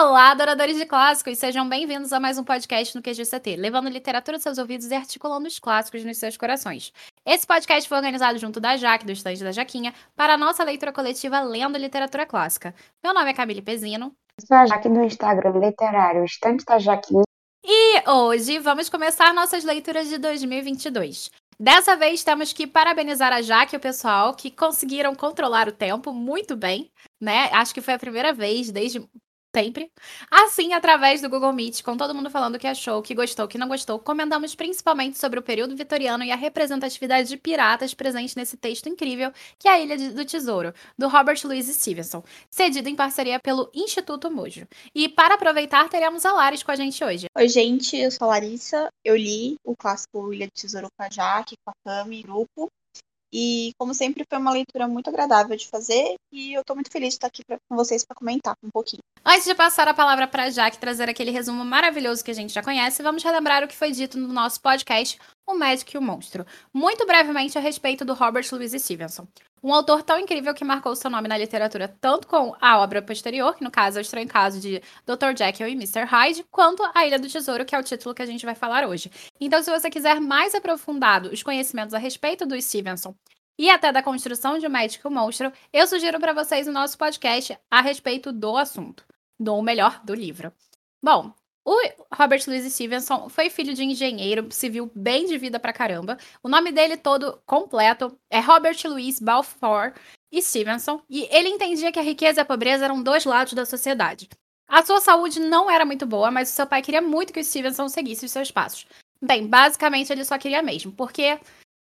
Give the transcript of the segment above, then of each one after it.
Olá, adoradores de clássicos! Sejam bem-vindos a mais um podcast no QGCT, levando literatura aos seus ouvidos e articulando os clássicos nos seus corações. Esse podcast foi organizado junto da Jaque, do estande da Jaquinha, para a nossa leitura coletiva Lendo Literatura Clássica. Meu nome é Camille Pezino. Eu sou a Jaque do Instagram literário Estante da Jaquinha. E hoje vamos começar nossas leituras de 2022. Dessa vez temos que parabenizar a Jaque e o pessoal que conseguiram controlar o tempo muito bem, né? Acho que foi a primeira vez desde sempre. Assim, através do Google Meet, com todo mundo falando o que achou, o que gostou, o que não gostou, comentamos principalmente sobre o período vitoriano e a representatividade de piratas presente nesse texto incrível, que é a Ilha do Tesouro, do Robert Louis Stevenson, cedido em parceria pelo Instituto Mojo. E para aproveitar, teremos a Laris com a gente hoje. Oi, gente, eu sou a Larissa, eu li o clássico Ilha do Tesouro com a Jaque, com a Cami, grupo, e, como sempre, foi uma leitura muito agradável de fazer e eu estou muito feliz de estar aqui pra, com vocês para comentar um pouquinho. Antes de passar a palavra para a Jaque trazer aquele resumo maravilhoso que a gente já conhece, vamos relembrar o que foi dito no nosso podcast O Médico e o Monstro, muito brevemente a respeito do Robert Louis Stevenson. Um autor tão incrível que marcou seu nome na literatura tanto com a obra posterior, que no caso é o estranho caso de Dr. Jekyll e Mr. Hyde, quanto A Ilha do Tesouro, que é o título que a gente vai falar hoje. Então, se você quiser mais aprofundado os conhecimentos a respeito do Stevenson e até da construção de um médico monstro, eu sugiro para vocês o nosso podcast a respeito do assunto, do melhor do livro. Bom, o Robert Louis Stevenson foi filho de engenheiro civil bem de vida pra caramba. O nome dele todo completo é Robert Louis Balfour Stevenson, e ele entendia que a riqueza e a pobreza eram dois lados da sociedade. A sua saúde não era muito boa, mas o seu pai queria muito que o Stevenson seguisse os seus passos. Bem, basicamente ele só queria mesmo, porque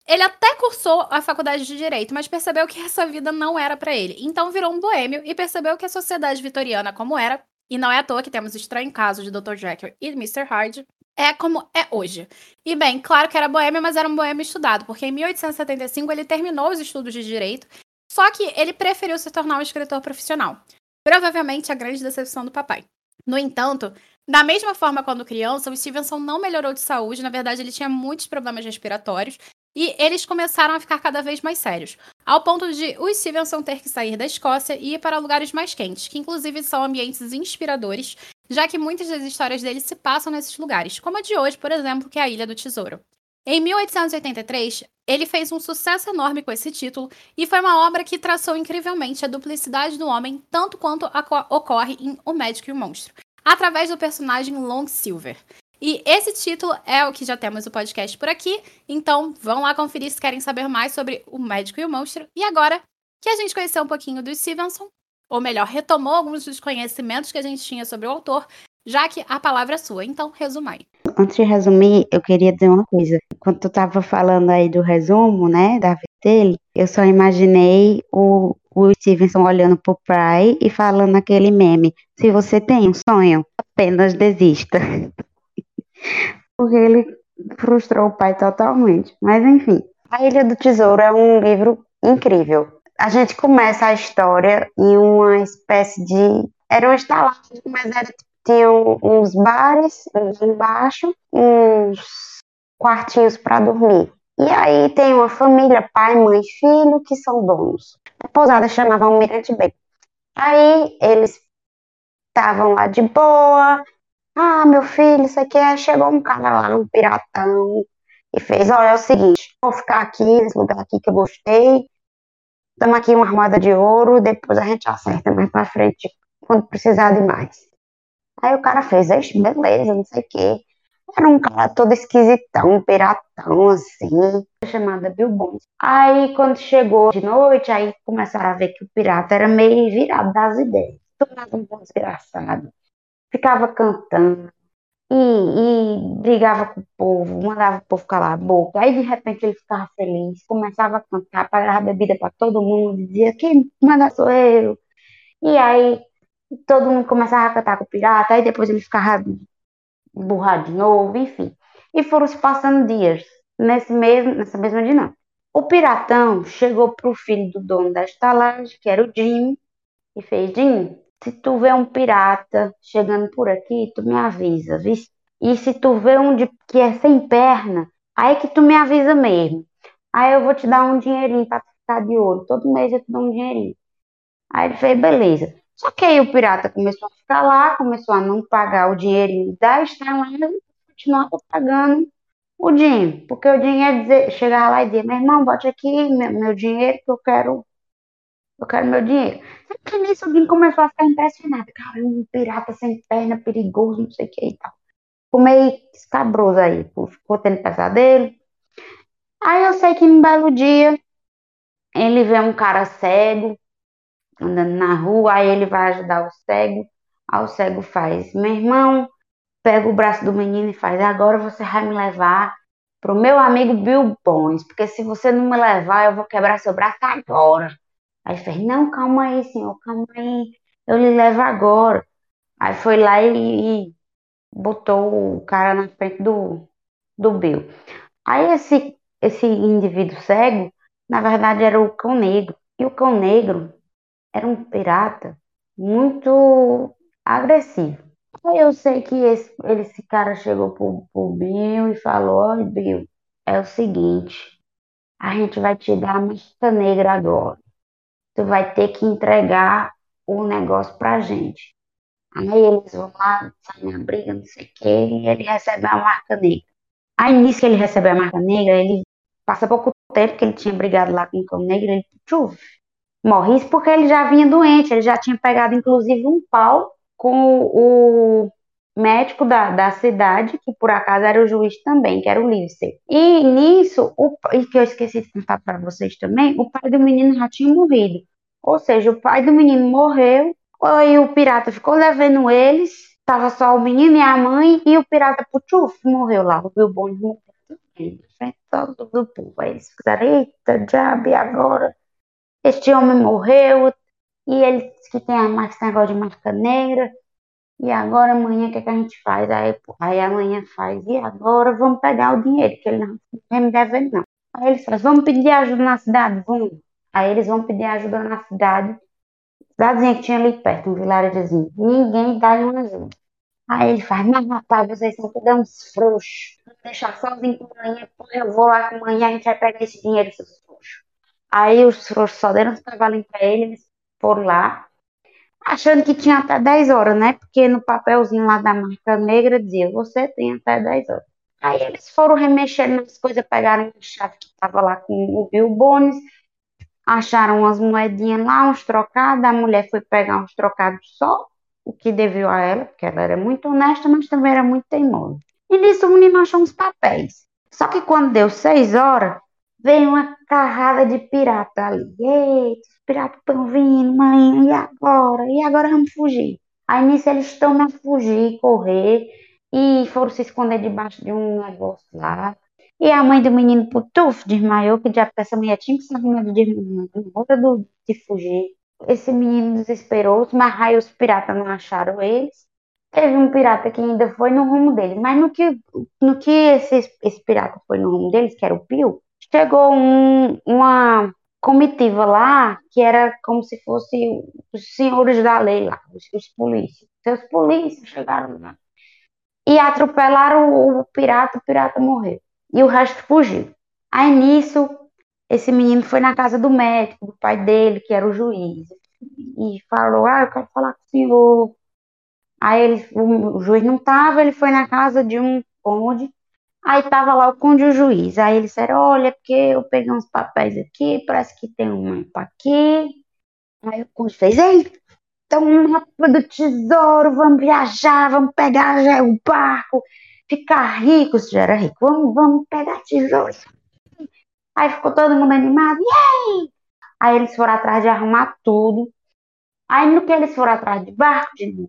ele até cursou a faculdade de direito, mas percebeu que essa vida não era para ele. Então virou um boêmio e percebeu que a sociedade vitoriana como era, e não é à toa que temos estranho caso de Dr. Jekyll e Mr. Hyde, é como é hoje. E bem, claro que era boêmio, mas era um boêmio estudado, porque em 1875 ele terminou os estudos de direito, só que ele preferiu se tornar um escritor profissional. Provavelmente a grande decepção do papai. No entanto, da mesma forma quando criança, o Stevenson não melhorou de saúde, na verdade ele tinha muitos problemas respiratórios, e eles começaram a ficar cada vez mais sérios, ao ponto de o Stevenson ter que sair da Escócia e ir para lugares mais quentes, que inclusive são ambientes inspiradores, já que muitas das histórias dele se passam nesses lugares, como a de hoje, por exemplo, que é a Ilha do Tesouro. Em 1883, ele fez um sucesso enorme com esse título e foi uma obra que traçou incrivelmente a duplicidade do homem, tanto quanto ocorre em O Médico e o Monstro, através do personagem Long Silver. E esse título é o que já temos o podcast por aqui. Então, vão lá conferir se querem saber mais sobre o médico e o monstro. E agora que a gente conheceu um pouquinho do Stevenson, ou melhor, retomou alguns dos conhecimentos que a gente tinha sobre o autor, já que a palavra é sua. Então, resuma aí. Antes de resumir, eu queria dizer uma coisa. Quando tu estava falando aí do resumo, né, da vida dele, eu só imaginei o, o Stevenson olhando pro Pry e falando aquele meme: se você tem um sonho, apenas desista. porque ele frustrou o pai totalmente. Mas enfim, A Ilha do Tesouro é um livro incrível. A gente começa a história em uma espécie de. Era uma estalagem, mas era, tinha uns bares embaixo, uns quartinhos para dormir. E aí tem uma família, pai, mãe e filho, que são donos. A pousada chamava Almirante Bay. Aí eles estavam lá de boa, ah, meu filho, isso aqui é. Chegou um cara lá, um piratão, e fez: Olha, é o seguinte, vou ficar aqui nesse lugar aqui que eu gostei. Estamos aqui uma armada de ouro, depois a gente acerta mais pra frente quando precisar de mais. Aí o cara fez: Ixi, beleza, não sei o quê. Era um cara todo esquisitão, piratão, assim, chamada Bill Bond. Aí, quando chegou de noite, aí começaram a ver que o pirata era meio virado das ideias. Tomado um desgraçado ficava cantando e, e, brigava com o povo, mandava o povo calar a boca. Aí de repente ele ficava feliz, começava a cantar, pagava bebida para todo mundo, dizia: Quem manda sou eu. E aí todo mundo começava a cantar com o pirata, aí depois ele ficava burrado de novo, enfim. E foram se passando dias nesse mesmo, nessa mesma dinâmica. O piratão chegou para o filho do dono da estalagem, que era o Jim, e fez: Jim, se tu vê um pirata chegando por aqui, tu me avisa, viu? E se tu vê um de, que é sem perna, aí que tu me avisa mesmo. Aí eu vou te dar um dinheirinho pra ficar de ouro. Todo mês eu te dou um dinheirinho. Aí ele fez, beleza. Só que aí o pirata começou a ficar lá, começou a não pagar o dinheirinho da estalagem e continuava pagando o dinheiro. Porque o dinheiro dizer, chegava lá e dizia, meu irmão, bote aqui meu, meu dinheiro que eu quero. Eu quero meu dinheiro. Só que nisso alguém começou a ficar impressionado. Cara, um pirata sem perna, perigoso, não sei o que e tal. Ficou meio escabroso aí, ficou tendo pesadelo. Aí eu sei que num belo dia ele vê um cara cego andando na rua, aí ele vai ajudar o cego. Aí o cego faz, meu irmão, pega o braço do menino e faz, agora você vai me levar pro meu amigo Bill Bones, porque se você não me levar, eu vou quebrar seu braço agora. Aí fez, não, calma aí, senhor, calma aí, eu lhe levo agora. Aí foi lá e, e botou o cara na frente do, do Bill. Aí esse, esse indivíduo cego, na verdade, era o cão negro. E o cão negro era um pirata muito agressivo. Aí eu sei que esse, esse cara chegou pro, pro Bill e falou, olha Bill, é o seguinte, a gente vai te dar a mista negra agora. Tu vai ter que entregar o negócio pra gente. Aí eles vão lá, saem na briga, não sei o quê, e ele recebe a marca negra. Aí nisso que ele recebe a marca negra, ele passa pouco tempo que ele tinha brigado lá com o cão negro, ele tchuf, morre. Isso porque ele já vinha doente, ele já tinha pegado inclusive um pau com o médico da, da cidade, que por acaso era o juiz também, que era o Livesey. E nisso, o, e que eu esqueci de contar para vocês também, o pai do menino já tinha morrido. Ou seja, o pai do menino morreu, e o pirata ficou levando eles, tava só o menino e a mãe, e o pirata Puchuf morreu lá, o Bilbon morreu também, todo do povo. Aí eles fizeram, eita, diabo, e agora? Este homem morreu, e ele disse que tem esse negócio de marca negra, e agora amanhã o que, é que a gente faz? Aí, aí amanhã faz, e agora vamos pegar o dinheiro, que ele não me dever, não. Aí eles fazem, vamos pedir ajuda na cidade, vamos. Aí eles vão pedir ajuda na cidade, cidadezinha que tinha ali perto, um vilarejozinho. Ninguém dá uma ajuda. Aí ele faz, mas rapaz, vocês são todos uns frouxos. Vou deixar sozinho com amanhã, eu vou lá com a gente vai pegar esse dinheiro, seus frouxos. Aí os frouxos só deram os cavalinhos pra ele, eles foram lá, achando que tinha até 10 horas, né? Porque no papelzinho lá da marca negra dizia, você tem até 10 horas. Aí eles foram remexendo nas coisas, pegaram a chave que estava lá com o Bill Bones, acharam umas moedinhas lá, uns trocados, a mulher foi pegar uns trocados só, o que deviou a ela, porque ela era muito honesta, mas também era muito teimosa. E nisso o menino achou uns papéis. Só que quando deu seis horas, veio uma carrada de pirata ali. Eita, os piratas estão vindo, mãe, e agora? E agora vamos fugir. Aí nisso eles estão a fugir, correr, e foram se esconder debaixo de um negócio lá. E a mãe do menino, putuf, desmaiou, que já essa mulher tinha que saber de hora de fugir. Esse menino desesperou, mas aí os piratas não acharam eles. Teve um pirata que ainda foi no rumo dele, mas no que, no que esse, esse pirata foi no rumo deles, que era o Pio, chegou um, uma comitiva lá que era como se fosse os senhores da lei lá, os, os polícias. Seus polícias chegaram lá e atropelaram o, o pirata, o pirata morreu. E o resto fugiu. Aí nisso, esse menino foi na casa do médico, do pai dele, que era o juiz, e falou: Ah, eu quero falar com o senhor. Aí ele, o, o juiz não estava, ele foi na casa de um conde Aí tava lá o conde e o juiz. Aí eles disseram, olha, porque eu peguei uns papéis aqui, parece que tem um mapa aqui. Aí o conde fez, ei, então um mapa do tesouro, vamos viajar, vamos pegar já o barco, ficar rico, se já era rico, vamos, vamos pegar tesouro. Aí ficou todo mundo animado, yay! Aí eles foram atrás de arrumar tudo. Aí no que eles foram atrás de barco, de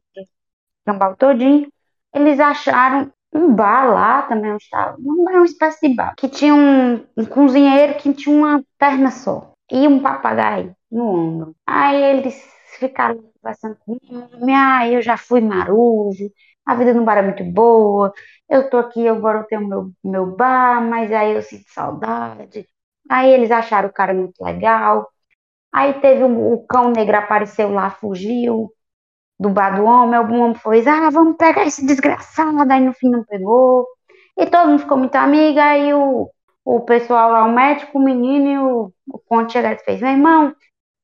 cambal todinho, eles acharam um bar lá também estava, uma espécie de bar, que tinha um, um cozinheiro que tinha uma perna só e um papagaio no ombro. Aí eles ficaram conversando comigo, ah, eu já fui marujo, a vida no bar é muito boa, eu tô aqui, agora eu tenho meu, meu bar, mas aí eu sinto saudade. Aí eles acharam o cara muito legal. Aí teve um, o cão negro apareceu lá, fugiu do bar do homem, algum homem foi, ah, vamos pegar esse desgraçado, aí no fim não pegou. E todo mundo ficou muito amiga, aí o, o pessoal lá, o médico, o menino e o, o chegaram e fez, meu irmão,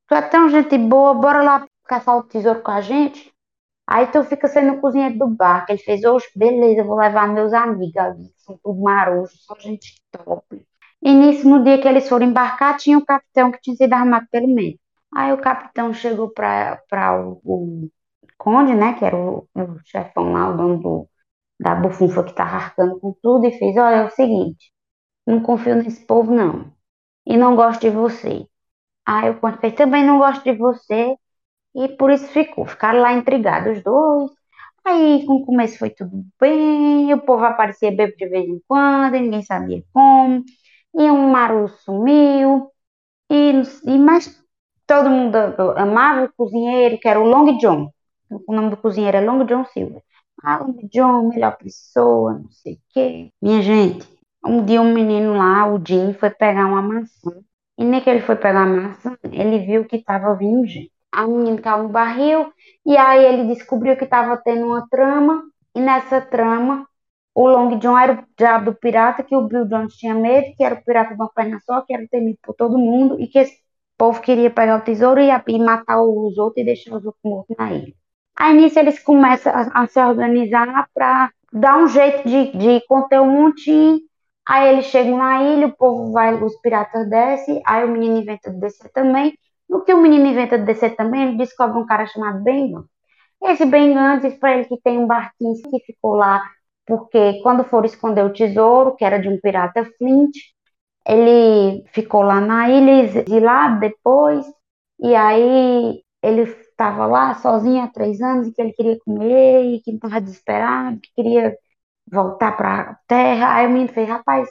tu é tão gente boa, bora lá caçar o tesouro com a gente? Aí tu fica sendo cozinheiro do barco. Ele fez, hoje, beleza, vou levar meus amigos são tudo maroto, só gente top. E nisso, no dia que eles foram embarcar, tinha o capitão que tinha sido armado pelo meio. Aí o capitão chegou para o, conde, né, que era o, o chefão lá, o dono do, da bufunfa que tava arcando com tudo, e fez, olha, é o seguinte, não confio nesse povo, não. E não gosto de você. Aí o conde fez, também não gosto de você. E por isso ficou. Ficaram lá intrigados os dois. Aí, com o começo foi tudo bem, o povo aparecia bebo de vez em quando, ninguém sabia como. E um Maru sumiu. E, e mais todo mundo amava o cozinheiro, que era o Long John. O nome do cozinheiro é Long John Silva. Ah, Long John, melhor pessoa, não sei o quê. Minha gente, um dia um menino lá, o Jim, foi pegar uma maçã. E nem que ele foi pegar a maçã, ele viu que estava vindo gente. A menina caiu no barril, e aí ele descobriu que estava tendo uma trama, e nessa trama, o Long John era o diabo do pirata, que o Bill Jones tinha medo, que era o pirata de uma perna só, que era temido por todo mundo, e que esse povo queria pegar o tesouro e, e matar os outros e deixar os outros mortos na ilha. Aí nisso eles começam a, a se organizar para dar um jeito de, de conter um montinho. Aí eles chegam na ilha, o povo vai, os piratas descem, aí o menino inventa de descer também. No que o menino inventa de descer também, ele descobre um cara chamado Bengan. Esse Bengan diz para ele que tem um barquinho que ficou lá, porque quando foram esconder o tesouro, que era de um pirata Flint, ele ficou lá na ilha exilado depois, e aí ele estava lá sozinho há três anos e que ele queria comer e que estava desesperado, que queria voltar para a terra. Aí o menino fez, rapaz,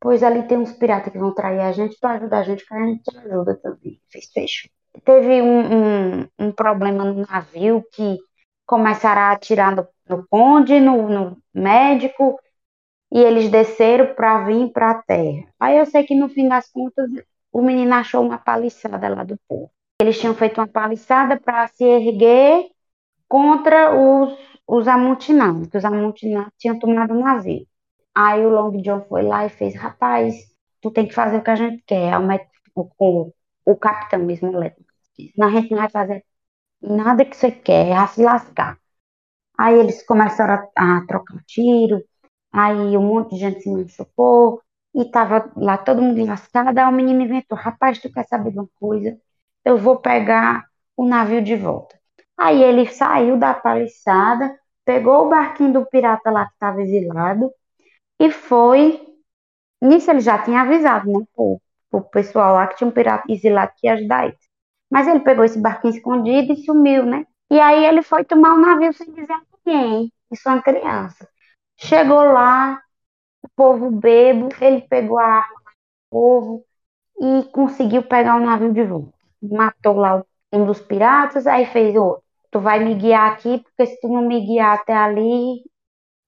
pois ali tem uns piratas que vão trair a gente, tu ajuda a gente, que a gente te ajuda também. Fez fecho. Teve um, um, um, problema no navio que começaram a atirar no, no conde, no, no médico, e eles desceram para vir para a terra. Aí eu sei que no fim das contas o menino achou uma paliçada lá do povo. Eles tinham feito uma paliçada para se erguer contra os, os amotinados, que os amotinados tinham tomado o navio. Aí o Long John foi lá e fez, rapaz, tu tem que fazer o que a gente quer. O, o, o capitão mesmo elétrico disse, não, a gente não vai fazer nada que você quer, é se lascar. Aí eles começaram a, a trocar tiro, Aí um monte de gente se machucou e tava lá todo mundo lascado. Aí o menino inventou: rapaz, tu quer saber de uma coisa? Eu vou pegar o navio de volta. Aí ele saiu da paliçada, pegou o barquinho do pirata lá que estava exilado e foi. Nisso ele já tinha avisado, né, pro, pro pessoal lá que tinha um pirata exilado que ia ajudar eles. Mas ele pegou esse barquinho escondido e sumiu, né? E aí ele foi tomar o navio sem dizer a ninguém. Isso é uma criança. Chegou lá, o povo bebo, ele pegou a arma do povo e conseguiu pegar o navio de volta. Matou lá um dos piratas, aí fez, ô, tu vai me guiar aqui, porque se tu não me guiar até ali,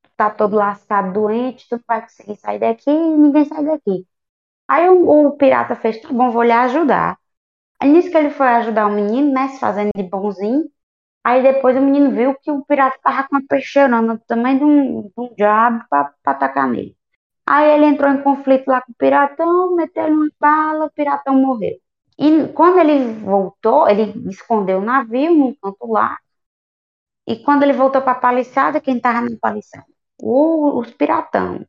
tu tá todo lascado, doente, tu não vai conseguir sair daqui e ninguém sai daqui. Aí o, o pirata fez, tá bom, vou lhe ajudar. Aí nisso que ele foi ajudar o menino, né, se fazendo de bonzinho, Aí depois o menino viu que o pirata tava com uma peixeirona do tamanho de um, de um diabo pra, pra atacar nele. Aí ele entrou em conflito lá com o piratão, meteu uma bala, o piratão morreu. E quando ele voltou, ele escondeu o navio num canto lá. E quando ele voltou para a paliçada, quem tava na paliçada? O, os piratão.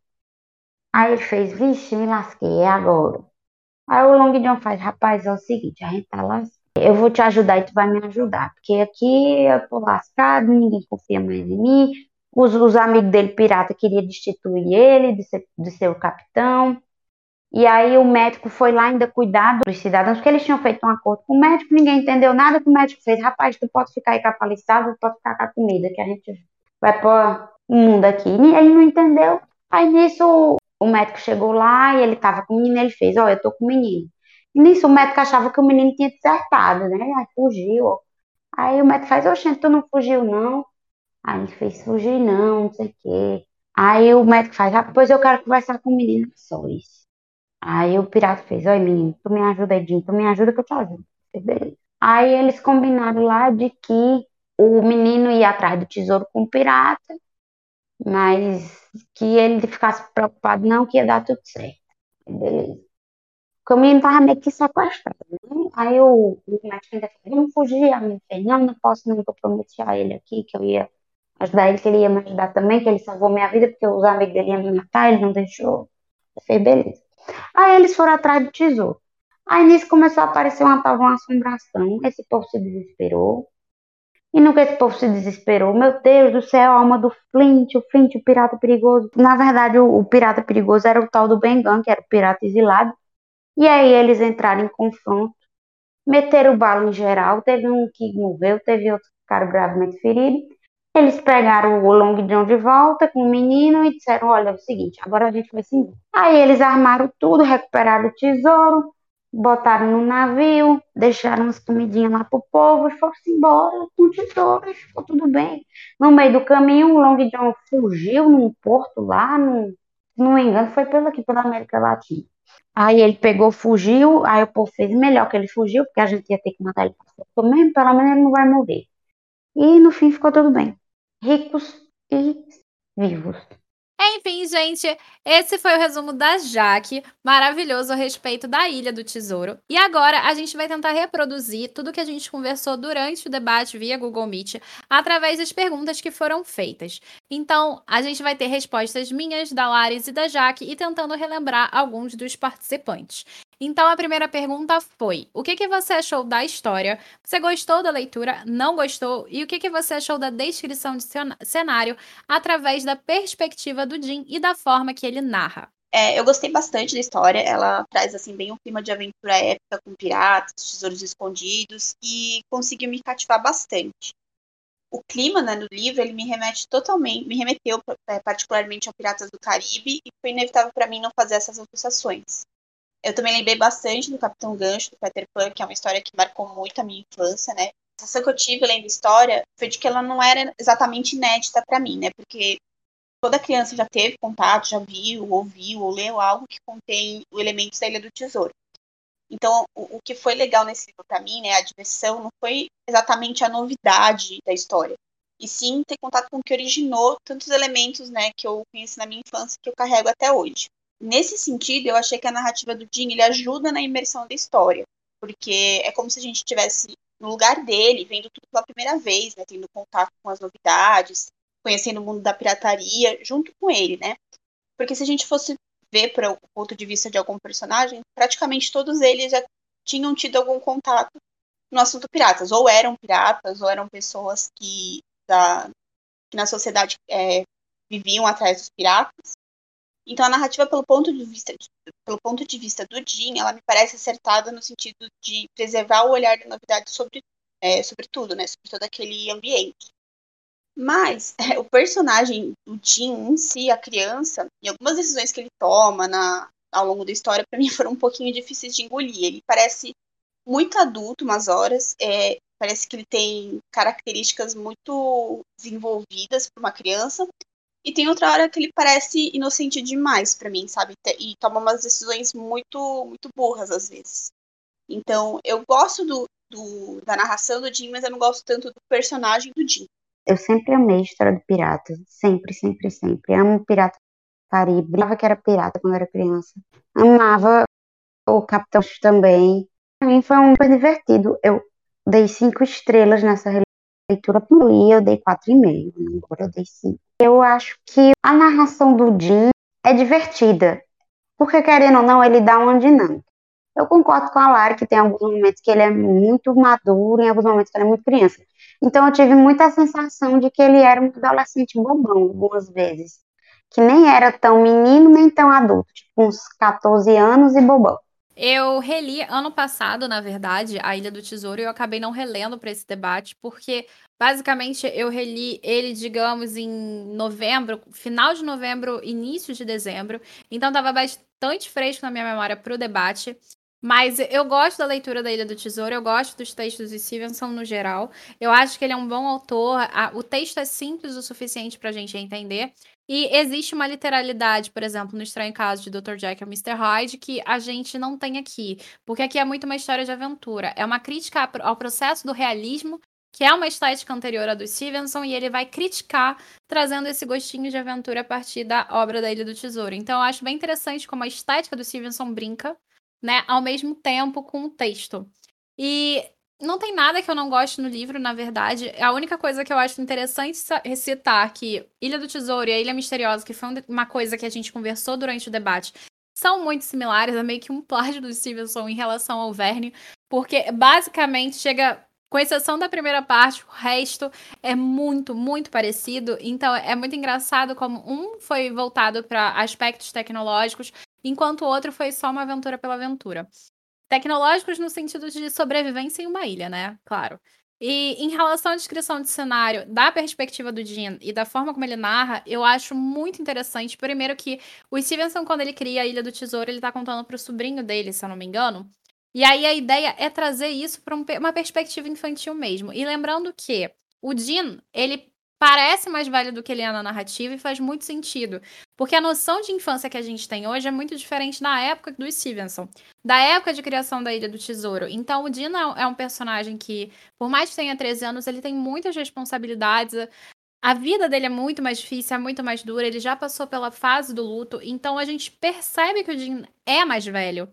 Aí ele fez, vixe, me lasquei, é agora. Aí o Long John faz, rapaz, é o seguinte, a gente tá lá eu vou te ajudar e tu vai me ajudar, porque aqui eu tô lascado, ninguém confia mais em mim, os, os amigos dele, pirata, queria destituir ele de ser, de ser o capitão, e aí o médico foi lá ainda cuidar dos cidadãos, porque eles tinham feito um acordo com o médico, ninguém entendeu nada que o médico fez, rapaz, tu pode ficar aí com a paliçada, tu pode ficar com a comida, que a gente vai pôr o mundo aqui, e ele não entendeu, aí nisso o médico chegou lá e ele tava com o menino, ele fez, ó, oh, eu tô com o menino, Nisso, o médico achava que o menino tinha desertado, né? Aí fugiu. Aí o médico faz, oxente, tu não fugiu, não? Aí ele fez, fugir não, não sei o quê. Aí o médico faz, ah, pois eu quero conversar com o menino só isso. Aí o pirata fez, oi menino, tu me ajuda, Edinho, tu me ajuda que eu te ajudo. Aí eles combinaram lá de que o menino ia atrás do tesouro com o pirata, mas que ele ficasse preocupado não, que ia dar tudo certo. Beleza. Porque o menino tava meio que sequestrado, né? Aí o, o médico ainda falou, vamos fugir. A minha filha, não, não posso não, que eu prometi a ele aqui que eu ia ajudar ele, que ele ia me ajudar também, que ele salvou minha vida, porque os amigos dele iam me matar, ele não deixou. Eu falei, beleza. Aí eles foram atrás do tesouro. Aí nisso começou a aparecer uma tal uma assombração. Esse povo se desesperou. E no que esse povo se desesperou, meu Deus do céu, a alma do Flint, o Flint, o pirata perigoso. Na verdade, o, o pirata perigoso era o tal do Bengan, que era o pirata exilado. E aí eles entraram em confronto, meteram o balo em geral. Teve um que morreu, teve outro que ficaram gravemente ferido. Eles pegaram o Long John de volta com o menino e disseram: Olha, é o seguinte, agora a gente vai se embora. Aí eles armaram tudo, recuperaram o tesouro, botaram no navio, deixaram as comidinhas lá pro povo e foram-se embora com o tesouro, ficou tudo bem. No meio do caminho, o Long John fugiu num porto lá, não me engano, foi pelo aqui, pela América Latina. Aí ele pegou, fugiu, aí o povo fez melhor que ele fugiu, porque a gente ia ter que matar ele para mesmo, pelo menos ele não vai morrer. E no fim ficou tudo bem. Ricos e vivos. Enfim, gente, esse foi o resumo da Jaque, maravilhoso a respeito da Ilha do Tesouro. E agora a gente vai tentar reproduzir tudo que a gente conversou durante o debate via Google Meet, através das perguntas que foram feitas. Então, a gente vai ter respostas minhas, da Laris e da Jaque, e tentando relembrar alguns dos participantes. Então a primeira pergunta foi: o que, que você achou da história? Você gostou da leitura? Não gostou? E o que, que você achou da descrição de cenário através da perspectiva do Jim e da forma que ele narra? É, eu gostei bastante da história. Ela traz assim bem um clima de aventura épica com piratas, tesouros escondidos e conseguiu me cativar bastante. O clima né, do livro ele me remete totalmente, me remeteu é, particularmente ao Piratas do Caribe e foi inevitável para mim não fazer essas associações. Eu também lembrei bastante do Capitão Gancho, do Peter Pan, que é uma história que marcou muito a minha infância, né? A sensação que eu tive lendo história foi de que ela não era exatamente inédita para mim, né? Porque toda criança já teve contato, já viu, ouviu ou leu algo que contém o elementos da Ilha do Tesouro. Então, o, o que foi legal nesse livro para mim, né, a diversão, não foi exatamente a novidade da história, e sim ter contato com o que originou tantos elementos, né, que eu conheci na minha infância que eu carrego até hoje nesse sentido, eu achei que a narrativa do Jim ele ajuda na imersão da história, porque é como se a gente estivesse no lugar dele, vendo tudo pela primeira vez, né, tendo contato com as novidades, conhecendo o mundo da pirataria junto com ele, né? Porque se a gente fosse ver para o ponto de vista de algum personagem, praticamente todos eles já tinham tido algum contato no assunto piratas, ou eram piratas, ou eram pessoas que, da, que na sociedade é, viviam atrás dos piratas, então a narrativa pelo ponto de vista pelo ponto de vista do Jim, ela me parece acertada no sentido de preservar o olhar da novidade sobre é, sobre tudo, né, sobre todo aquele ambiente. Mas é, o personagem do Jim em si, a criança, e algumas decisões que ele toma na, ao longo da história, para mim foram um pouquinho difíceis de engolir. Ele parece muito adulto umas horas, é, parece que ele tem características muito desenvolvidas para uma criança, e tem outra hora que ele parece inocente demais para mim, sabe? E toma umas decisões muito, muito burras às vezes. Então, eu gosto do, do, da narração do Jim, mas eu não gosto tanto do personagem do Jim. Eu sempre amei história de piratas. Sempre, sempre, sempre. Amo Pirata Caribe. Amava que era pirata quando era criança. Amava o Capitão também. Pra mim foi um super divertido. Eu dei cinco estrelas nessa leitura. Quando eu dei quatro e meio. Agora eu dei cinco. Eu acho que a narração do Jim é divertida, porque querendo ou não, ele dá uma dinâmica. Eu concordo com a Lara que tem alguns momentos que ele é muito maduro, em alguns momentos que ele é muito criança. Então eu tive muita sensação de que ele era um adolescente bobão, algumas vezes. Que nem era tão menino, nem tão adulto, tipo uns 14 anos e bobão. Eu reli ano passado, na verdade, A Ilha do Tesouro, e eu acabei não relendo para esse debate, porque basicamente eu reli ele, digamos, em novembro, final de novembro, início de dezembro. Então estava bastante fresco na minha memória para o debate. Mas eu gosto da leitura da Ilha do Tesouro, eu gosto dos textos de Stevenson no geral. Eu acho que ele é um bom autor. o texto é simples o suficiente para a gente entender. E existe uma literalidade, por exemplo, no Estranho Caso de Dr. Jekyll e Mr. Hyde, que a gente não tem aqui. Porque aqui é muito uma história de aventura. É uma crítica ao processo do realismo, que é uma estética anterior à do Stevenson, e ele vai criticar, trazendo esse gostinho de aventura a partir da obra da Ilha do Tesouro. Então, eu acho bem interessante como a estética do Stevenson brinca né, ao mesmo tempo com o texto. E não tem nada que eu não goste no livro, na verdade. A única coisa que eu acho interessante citar que Ilha do Tesouro e a Ilha Misteriosa, que foi uma coisa que a gente conversou durante o debate, são muito similares, é meio que um plágio do Stevenson em relação ao Verne, porque basicamente chega com exceção da primeira parte, o resto é muito, muito parecido. Então é muito engraçado como um foi voltado para aspectos tecnológicos, enquanto o outro foi só uma aventura pela aventura. Tecnológicos no sentido de sobrevivência em uma ilha, né? Claro. E em relação à descrição de cenário, da perspectiva do Jean e da forma como ele narra, eu acho muito interessante. Primeiro que o Stevenson, quando ele cria a Ilha do Tesouro, ele tá contando pro sobrinho dele, se eu não me engano, e aí a ideia é trazer isso para uma perspectiva infantil mesmo. E lembrando que o Dean, ele parece mais velho do que ele é na narrativa e faz muito sentido. Porque a noção de infância que a gente tem hoje é muito diferente da época do Stevenson, da época de criação da Ilha do Tesouro. Então, o Dean é um personagem que, por mais que tenha 13 anos, ele tem muitas responsabilidades. A vida dele é muito mais difícil, é muito mais dura, ele já passou pela fase do luto, então a gente percebe que o Dean é mais velho.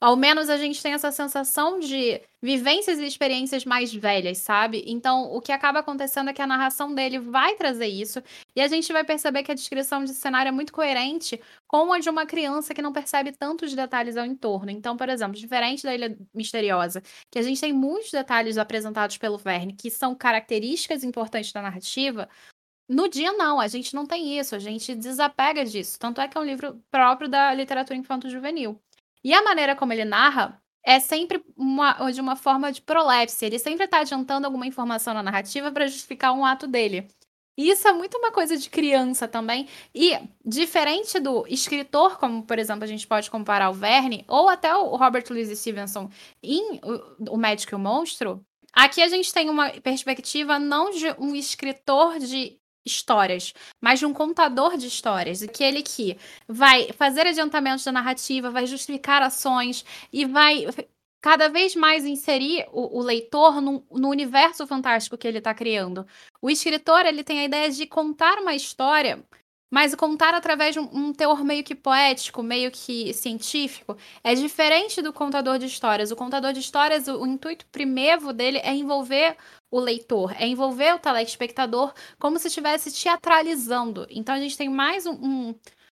Ao menos a gente tem essa sensação de vivências e experiências mais velhas, sabe? Então, o que acaba acontecendo é que a narração dele vai trazer isso, e a gente vai perceber que a descrição de cenário é muito coerente com a de uma criança que não percebe tantos detalhes ao entorno. Então, por exemplo, diferente da Ilha Misteriosa, que a gente tem muitos detalhes apresentados pelo Verne, que são características importantes da narrativa, no dia, não, a gente não tem isso, a gente desapega disso. Tanto é que é um livro próprio da literatura infanto-juvenil. E a maneira como ele narra é sempre uma, de uma forma de prolepse. Ele sempre está adiantando alguma informação na narrativa para justificar um ato dele. E isso é muito uma coisa de criança também. E diferente do escritor, como por exemplo a gente pode comparar o Verne, ou até o Robert Louis Stevenson em O, Médico e o Monstro, aqui a gente tem uma perspectiva não de um escritor de histórias, mas de um contador de histórias, aquele que vai fazer adiantamentos da narrativa, vai justificar ações e vai cada vez mais inserir o, o leitor no, no, universo fantástico que ele está criando. O escritor ele tem a ideia de contar uma história mas contar através de um, teor meio que poético, meio que científico, é diferente do contador de histórias. O contador de histórias, o, o intuito primeiro dele é envolver o leitor, é envolver o telespectador como se estivesse teatralizando. Então a gente tem mais um, um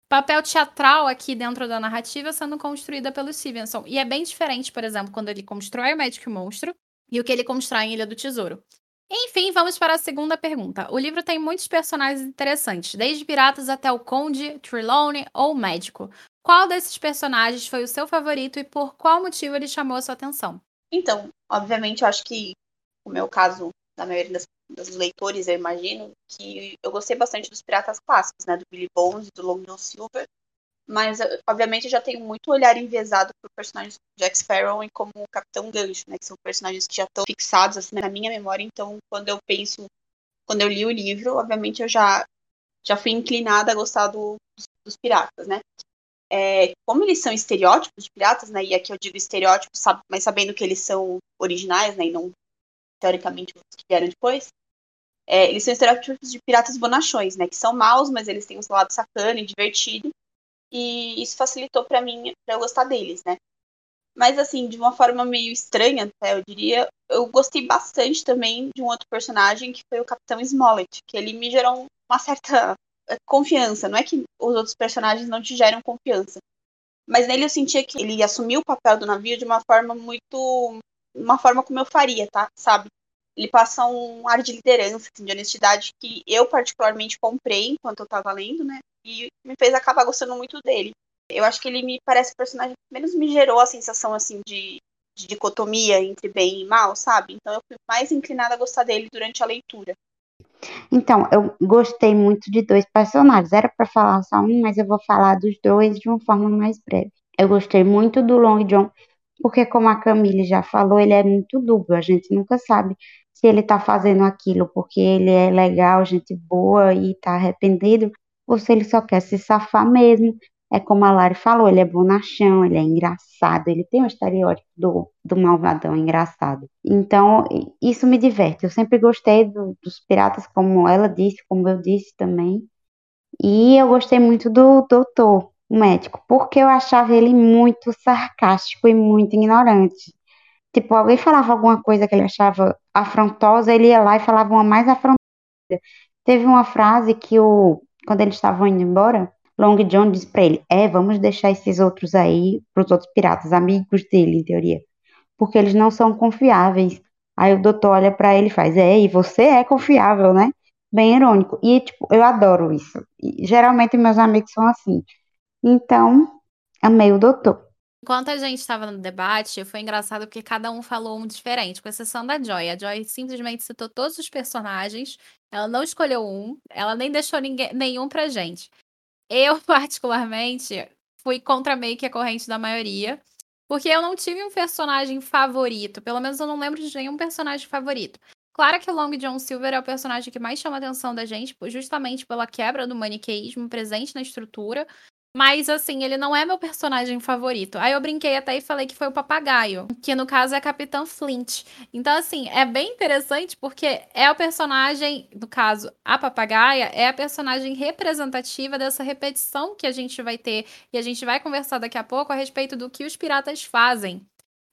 papel teatral aqui dentro da narrativa sendo construída pelo Stevenson. E é bem diferente, por exemplo, quando ele constrói o Magic Monstro e o que ele constrói em Ilha do Tesouro. Enfim, vamos para a segunda pergunta. O livro tem muitos personagens interessantes, desde piratas até o Conde, Trelawney ou Médico. Qual desses personagens foi o seu favorito e por qual motivo ele chamou a sua atenção? Então, obviamente, eu acho que o meu caso, da maioria das, dos leitores, eu imagino, que eu gostei bastante dos piratas clássicos, né? Do Billy Bones, do Long John Silver. Mas, obviamente, eu já tenho muito olhar envezado por personagens como Jack Sparrow e como o Capitão Gancho, né? Que são personagens que já estão fixados assim, na minha memória. Então, quando eu penso, quando eu li o livro, obviamente eu já, já fui inclinada a gostar do, dos, dos, piratas, né? É, como eles são estereótipos de piratas, né? E aqui eu digo estereótipos, sabe, mas sabendo que eles são originais, né? E não, teoricamente, os que vieram depois. É, eles são estereótipos de piratas bonachões, né? Que são maus, mas eles têm um lado sacana e divertido e isso facilitou para mim para eu gostar deles, né? Mas assim, de uma forma meio estranha, até eu diria, eu gostei bastante também de um outro personagem que foi o Capitão Smollett, que ele me gerou uma certa eh, confiança. Não é que os outros personagens não te geram confiança, mas nele eu sentia que ele assumiu o papel do navio de uma forma muito, uma forma como eu faria, tá? Sabe? Ele passa um ar de liderança, assim, de honestidade que eu particularmente comprei enquanto eu tava lendo, né? E me fez acabar gostando muito dele. Eu acho que ele me parece o personagem que menos me gerou a sensação assim de, de dicotomia entre bem e mal, sabe? Então eu fui mais inclinada a gostar dele durante a leitura. Então, eu gostei muito de dois personagens. Era para falar só um, mas eu vou falar dos dois de uma forma mais breve. Eu gostei muito do Long John, porque como a Camille já falou, ele é muito dúbio. A gente nunca sabe se ele tá fazendo aquilo porque ele é legal, gente boa e tá arrependido, ou se ele só quer se safar mesmo. É como a Lari falou, ele é bonachão, ele é engraçado, ele tem o estereótipo do, do malvadão engraçado. Então, isso me diverte. Eu sempre gostei do, dos piratas, como ela disse, como eu disse também. E eu gostei muito do doutor, o médico, porque eu achava ele muito sarcástico e muito ignorante. Tipo, alguém falava alguma coisa que ele achava afrontosa, ele ia lá e falava uma mais afrontosa. Teve uma frase que o, quando eles estavam indo embora, Long John disse pra ele: É, vamos deixar esses outros aí pros outros piratas, amigos dele, em teoria. Porque eles não são confiáveis. Aí o doutor olha para ele e faz: É, e você é confiável, né? Bem irônico. E, tipo, eu adoro isso. E, geralmente meus amigos são assim. Então, amei o doutor. Enquanto a gente estava no debate, foi engraçado porque cada um falou um diferente, com exceção da Joy. A Joy simplesmente citou todos os personagens, ela não escolheu um, ela nem deixou ninguém, nenhum pra gente. Eu, particularmente, fui contra meio que a corrente da maioria, porque eu não tive um personagem favorito, pelo menos eu não lembro de nenhum personagem favorito. Claro que o Long John Silver é o personagem que mais chama a atenção da gente, justamente pela quebra do maniqueísmo presente na estrutura, mas, assim, ele não é meu personagem favorito. Aí eu brinquei até e falei que foi o papagaio, que no caso é a Capitã Flint. Então, assim, é bem interessante porque é o personagem, no caso, a papagaia, é a personagem representativa dessa repetição que a gente vai ter. E a gente vai conversar daqui a pouco a respeito do que os piratas fazem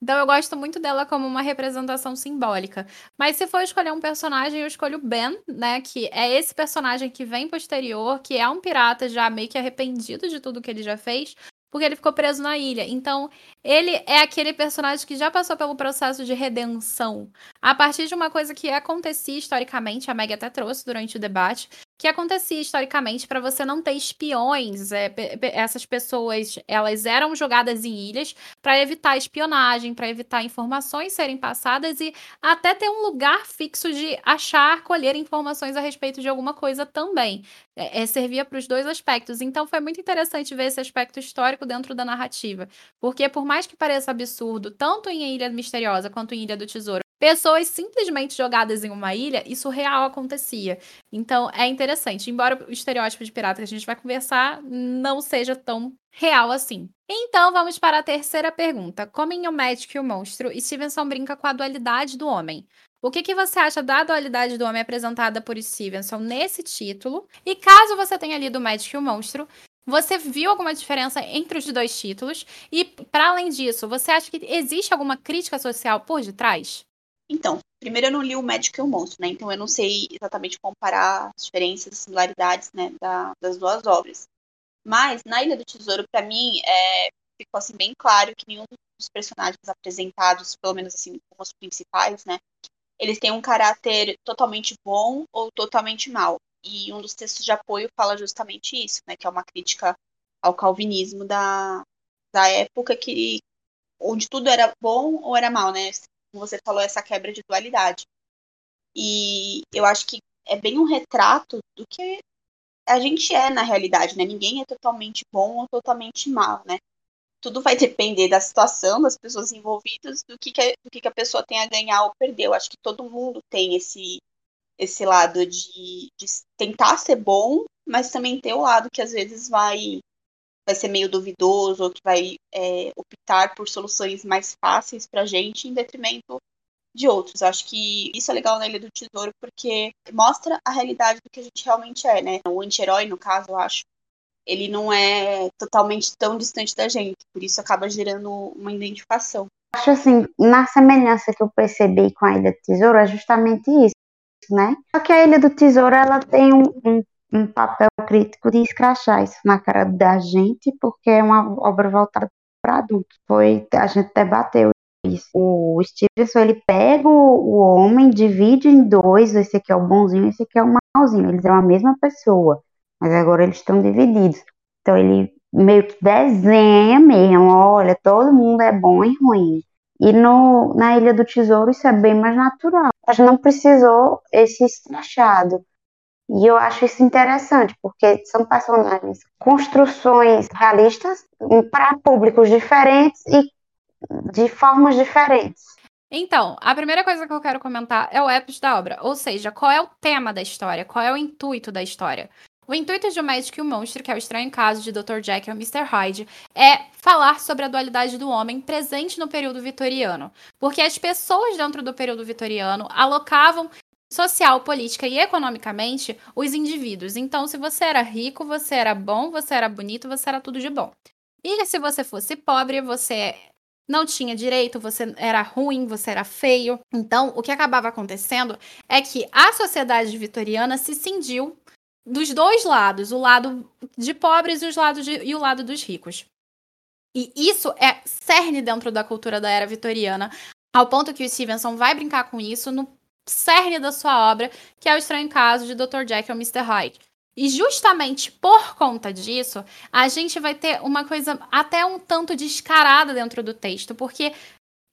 então eu gosto muito dela como uma representação simbólica. Mas se for escolher um personagem, eu escolho Ben, né? Que é esse personagem que vem posterior, que é um pirata já meio que arrependido de tudo que ele já fez, porque ele ficou preso na ilha. Então, ele é aquele personagem que já passou pelo processo de redenção. A partir de uma coisa que acontecia historicamente, a Meg até trouxe durante o debate, que acontecia historicamente para você não ter espiões. É, essas pessoas, elas eram jogadas em ilhas para evitar espionagem, para evitar informações serem passadas e até ter um lugar fixo de achar, colher informações a respeito de alguma coisa também. É, é servia para os dois aspectos. Então foi muito interessante ver esse aspecto histórico dentro da narrativa, porque por mais que pareça absurdo, tanto em Ilha Misteriosa quanto em Ilha do Tesouro, pessoas simplesmente jogadas em uma ilha, isso real acontecia. Então é interessante, embora o estereótipo de pirata que a gente vai conversar não seja tão real assim. Então vamos para a terceira pergunta. Como em O Médico e o Monstro, Stevenson brinca com a dualidade do homem. O que, que você acha da dualidade do homem apresentada por Stevenson nesse título? E caso você tenha lido O Médico e o Monstro, você viu alguma diferença entre os dois títulos? E, para além disso, você acha que existe alguma crítica social por detrás? Então, primeiro eu não li o Médico e o Monstro, né? Então eu não sei exatamente comparar as diferenças, as similaridades, né, da, das duas obras. Mas na Ilha do Tesouro, para mim, é, ficou assim bem claro que nenhum dos personagens apresentados, pelo menos assim, como os principais, né, eles têm um caráter totalmente bom ou totalmente mal. E um dos textos de apoio fala justamente isso, né, que é uma crítica ao calvinismo da, da época que onde tudo era bom ou era mal, né? Como você falou, essa quebra de dualidade. E eu acho que é bem um retrato do que a gente é na realidade, né? Ninguém é totalmente bom ou totalmente mal, né? Tudo vai depender da situação, das pessoas envolvidas, do que, que, do que, que a pessoa tem a ganhar ou perder. Eu acho que todo mundo tem esse, esse lado de, de tentar ser bom, mas também ter o lado que às vezes vai vai ser meio duvidoso ou que vai é, optar por soluções mais fáceis para a gente em detrimento de outros. Acho que isso é legal na Ilha do Tesouro porque mostra a realidade do que a gente realmente é, né? O anti-herói, no caso, eu acho, ele não é totalmente tão distante da gente, por isso acaba gerando uma identificação. Acho assim, na semelhança que eu percebi com a Ilha do Tesouro é justamente isso, né? Só que a Ilha do Tesouro ela tem um, um um papel crítico de escrachar isso na cara da gente, porque é uma obra voltada para adultos. Foi, a gente debateu isso. O Stevenson, ele pega o, homem, divide em dois, esse aqui é o bonzinho, esse aqui é o malzinho. Eles são a mesma pessoa, mas agora eles estão divididos. Então ele meio que desenha mesmo, olha, todo mundo é bom e ruim. E no, na Ilha do Tesouro isso é bem mais natural. A gente não precisou esse escrachado. E eu acho isso interessante, porque são personagens, construções realistas para públicos diferentes e de formas diferentes. Então, a primeira coisa que eu quero comentar é o epos da obra, ou seja, qual é o tema da história, qual é o intuito da história. O intuito de O Médico e o Monstro, que é o estranho caso de Dr. Jekyll e Mr. Hyde, é falar sobre a dualidade do homem presente no período vitoriano. Porque as pessoas dentro do período vitoriano alocavam social, política e economicamente os indivíduos. Então, se você era rico, você era bom, você era bonito, você era tudo de bom. E se você fosse pobre, você não tinha direito, você era ruim, você era feio. Então, o que acabava acontecendo é que a sociedade vitoriana se cindiu dos dois lados, o lado de pobres e, os lados de, e o lado dos ricos. E isso é cerne dentro da cultura da era vitoriana, ao ponto que o Stevenson vai brincar com isso no cerne da sua obra, que é o estranho caso de Dr. Jekyll e Mr. Hyde. E justamente por conta disso, a gente vai ter uma coisa até um tanto descarada dentro do texto, porque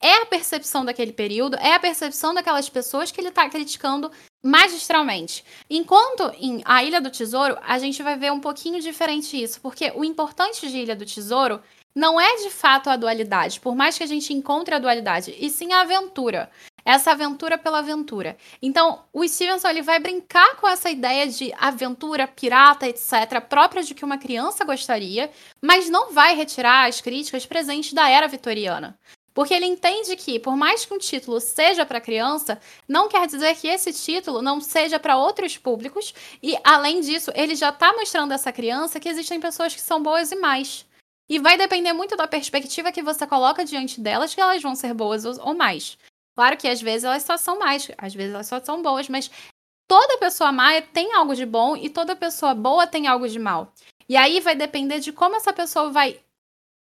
é a percepção daquele período, é a percepção daquelas pessoas que ele está criticando magistralmente. Enquanto em A Ilha do Tesouro, a gente vai ver um pouquinho diferente isso, porque o importante de Ilha do Tesouro não é de fato a dualidade, por mais que a gente encontre a dualidade, e sim a aventura. Essa aventura pela aventura. Então, o Stevenson ele vai brincar com essa ideia de aventura, pirata, etc., própria de que uma criança gostaria, mas não vai retirar as críticas presentes da era vitoriana. Porque ele entende que, por mais que um título seja para criança, não quer dizer que esse título não seja para outros públicos, e além disso, ele já está mostrando a essa criança que existem pessoas que são boas e mais. E vai depender muito da perspectiva que você coloca diante delas que elas vão ser boas ou mais. Claro que às vezes elas só são mais, às vezes elas só são boas, mas toda pessoa má tem algo de bom e toda pessoa boa tem algo de mal. E aí vai depender de como essa pessoa vai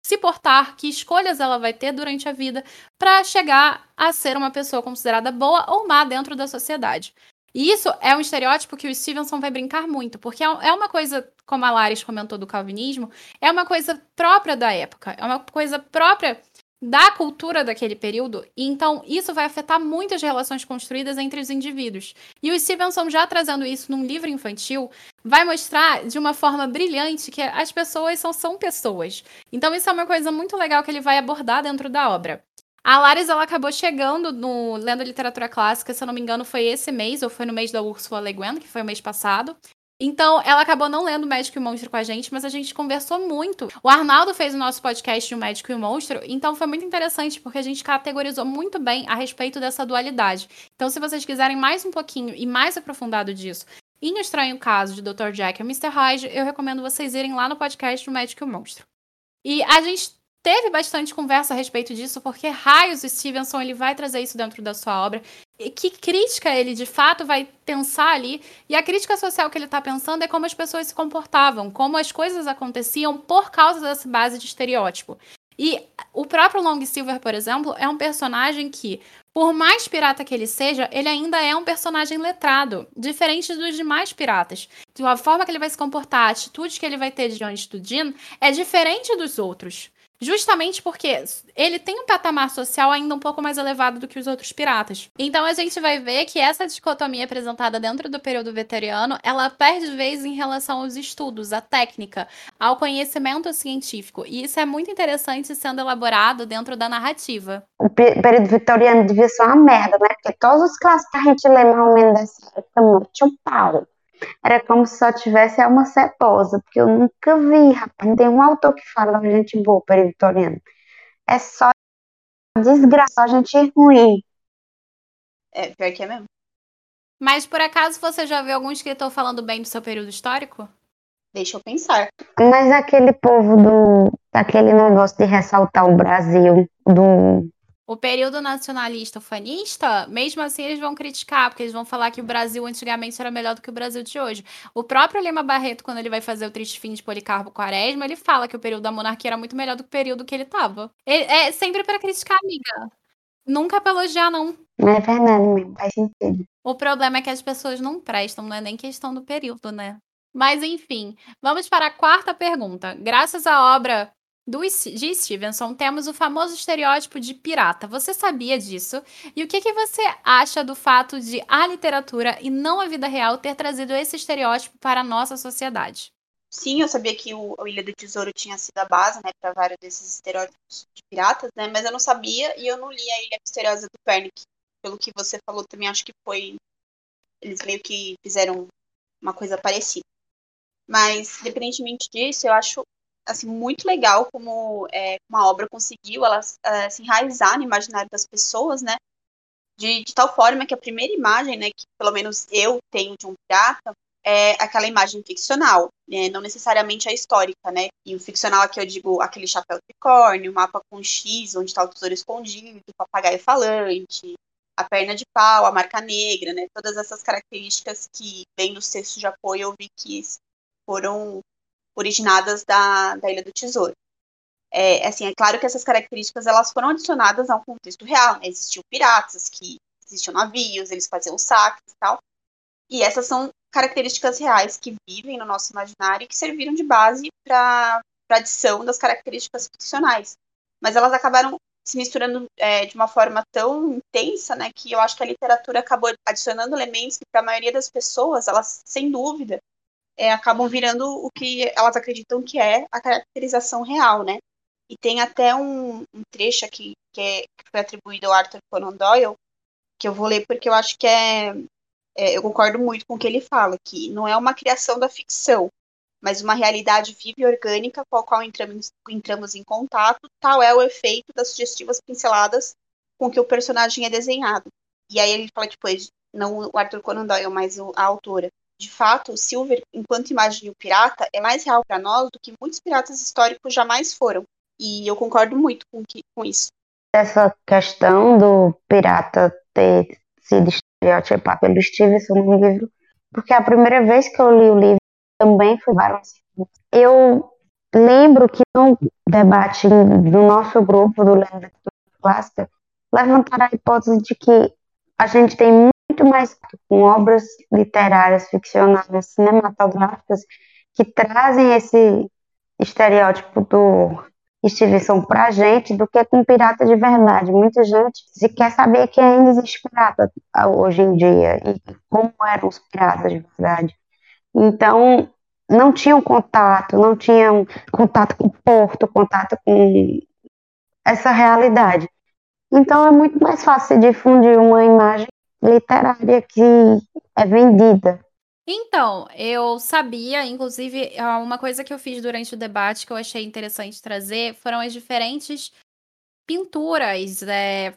se portar, que escolhas ela vai ter durante a vida para chegar a ser uma pessoa considerada boa ou má dentro da sociedade. E isso é um estereótipo que o Stevenson vai brincar muito, porque é, é uma coisa, como a Laris comentou do calvinismo, é uma coisa própria da época, é uma coisa própria da cultura daquele período, e então isso vai afetar muitas relações construídas entre os indivíduos. E o Stevenson, já trazendo isso num livro infantil, vai mostrar de uma forma brilhante que as pessoas são, são pessoas. Então isso é uma coisa muito legal que ele vai abordar dentro da obra. A Laris, ela acabou chegando no Lendo Literatura Clássica, se eu não me engano, foi esse mês, ou foi no mês da Ursula Le Guin, que foi o mês passado. Então, ela acabou não lendo Médico e o Monstro com a gente, mas a gente conversou muito. O Arnaldo fez o nosso podcast de O Médico e o Monstro, então foi muito interessante, porque a gente categorizou muito bem a respeito dessa dualidade. Então, se vocês quiserem mais um pouquinho e mais aprofundado disso, em O Estranho Caso de Dr. Jack e Mr. Hyde, eu recomendo vocês irem lá no podcast do Médico e o Monstro. E a gente teve bastante conversa a respeito disso, porque raios Stevenson ele vai trazer isso dentro da sua obra. Que crítica ele de fato vai pensar ali? E a crítica social que ele está pensando é como as pessoas se comportavam, como as coisas aconteciam por causa dessa base de estereótipo. E o próprio Long Silver, por exemplo, é um personagem que, por mais pirata que ele seja, ele ainda é um personagem letrado, diferente dos demais piratas. A forma que ele vai se comportar, a atitude que ele vai ter diante do Jean é diferente dos outros. Justamente porque ele tem um patamar social ainda um pouco mais elevado do que os outros piratas. Então a gente vai ver que essa dicotomia apresentada dentro do período veteriano, ela perde vez em relação aos estudos, à técnica, ao conhecimento científico. E isso é muito interessante sendo elaborado dentro da narrativa. O período vitoriano devia ser uma merda, né? Porque todos os clássicos que a gente lê mais ou menos dessa época, tinha um pau era como se só tivesse uma ceposa, porque eu nunca vi, rapaz. Não tem um autor que fala gente boa para vitoriano. É só desgraça, só gente ruim. É, pior que é mesmo. Mas por acaso você já viu algum escritor falando bem do seu período histórico? Deixa eu pensar. Mas aquele povo do. aquele negócio de ressaltar o Brasil, do o período nacionalista fanista, mesmo assim eles vão criticar, porque eles vão falar que o Brasil antigamente era melhor do que o Brasil de hoje. O próprio Lima Barreto, quando ele vai fazer o Triste Fim de Policarpo Quaresma, ele fala que o período da monarquia era muito melhor do que o período que ele tava. É, sempre para criticar, amiga. Nunca pra elogiar, não. Não é verdade mesmo, faz sentido. O problema é que as pessoas não prestam, não é nem questão do período, né? Mas enfim, vamos para a quarta pergunta. Graças à obra do de Stevenson, temos o famoso estereótipo de pirata. Você sabia disso? E o que, que você acha do fato de a literatura e não a vida real ter trazido esse estereótipo para a nossa sociedade? Sim, eu sabia que o, Ilha do Tesouro tinha sido a base, né, para vários desses estereótipos de piratas, né, mas eu não sabia e eu não li a Ilha Misteriosa do Pernick. Pelo que você falou, também acho que foi. Eles meio que fizeram uma coisa parecida. Mas, independentemente disso, eu acho assim, muito legal como é, uma obra conseguiu ela é, se enraizar no imaginário das pessoas, né? De, de, tal forma que a primeira imagem, né, que pelo menos eu tenho de um pirata, é aquela imagem ficcional, né? não necessariamente a histórica, né? E o ficcional aqui eu digo aquele chapéu tricórnio, o mapa com X, onde está o tesouro escondido, o papagaio falante, a perna de pau, a marca negra, né? Todas essas características que, bem nos textos de apoio, eu vi que foram originadas da, da Ilha do Tesouro. É, assim, é claro que essas características elas foram adicionadas a um contexto real, né? Existiam piratas, que existiam navios, eles faziam saques e tal. E essas são características reais que vivem no nosso imaginário e que serviram de base para a adição das características ficcionais. Mas elas acabaram se misturando é, de uma forma tão intensa, né, que eu acho que a literatura acabou adicionando elementos que para a maioria das pessoas, elas sem dúvida, é, acabam virando o que elas acreditam que é a caracterização real, né? E tem até um, um trecho aqui que, é, que, foi atribuído ao Arthur Conan Doyle, que eu vou ler porque eu acho que é, é, Eu concordo muito com o que ele fala, que não é uma criação da ficção, mas uma realidade viva e orgânica com a qual entramos, entramos em contato, tal é o efeito das sugestivas pinceladas com que o personagem é desenhado. E aí ele fala depois, não o Arthur Conan Doyle, mas a autora. De fato, Silver, enquanto imagem de um pirata, é mais real para nós do que muitos piratas históricos jamais foram. E eu concordo muito com, que, com isso. Essa questão do pirata ter sido estereotipado pelo Stevenson no livro, porque a primeira vez que eu li o livro também foi vários. Eu lembro que no debate do nosso grupo do Lenda Clássica, levantaram a hipótese de que a gente tem muito mais com obras literárias, ficcionais, cinematográficas, que trazem esse estereótipo do Stevenson pra gente do que com pirata de verdade. Muita gente se quer saber que ainda existe pirata hoje em dia e como eram os piratas de verdade. Então, não tinham contato, não tinham contato com o porto, contato com essa realidade. Então, é muito mais fácil difundir uma imagem literária que é vendida então, eu sabia, inclusive, uma coisa que eu fiz durante o debate que eu achei interessante trazer foram as diferentes pinturas, é,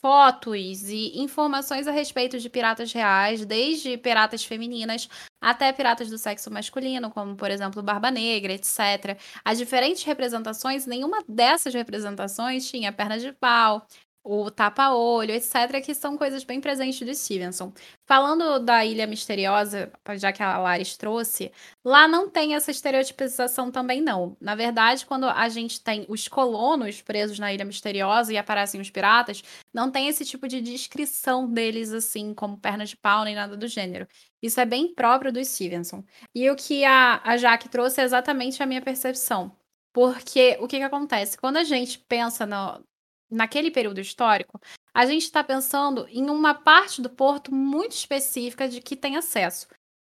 fotos e informações a respeito de piratas reais, desde piratas femininas até piratas do sexo masculino, como, por exemplo, Barba Negra, etc. As diferentes representações, nenhuma dessas representações tinha perna de pau, o tapa-olho, etc., que são coisas bem presentes do Stevenson. Falando da Ilha Misteriosa, já que a Laris trouxe, lá não tem essa estereotipização também, não. Na verdade, quando a gente tem os colonos presos na Ilha Misteriosa e aparecem os piratas, não tem esse tipo de descrição deles, assim, como pernas de pau nem nada do gênero. Isso é bem próprio do Stevenson. E o que a, a Jaque trouxe é exatamente a minha percepção. Porque o que, que acontece? Quando a gente pensa no, naquele período histórico, a gente está pensando em uma parte do porto muito específica de que tem acesso.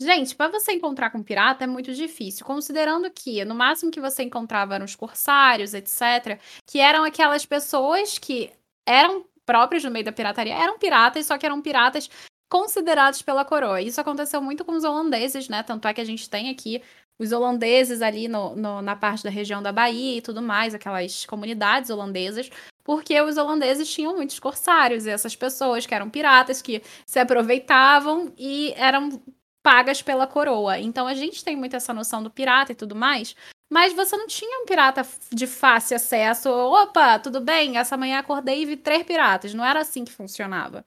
Gente, para você encontrar com pirata é muito difícil, considerando que no máximo que você encontrava eram os corsários, etc., que eram aquelas pessoas que eram próprios no meio da pirataria, eram piratas, só que eram piratas considerados pela coroa. Isso aconteceu muito com os holandeses, né? Tanto é que a gente tem aqui os holandeses ali no, no, na parte da região da Bahia e tudo mais, aquelas comunidades holandesas, porque os holandeses tinham muitos corsários, e essas pessoas que eram piratas, que se aproveitavam e eram pagas pela coroa. Então a gente tem muito essa noção do pirata e tudo mais, mas você não tinha um pirata de fácil acesso. Opa, tudo bem? Essa manhã acordei e vi três piratas. Não era assim que funcionava.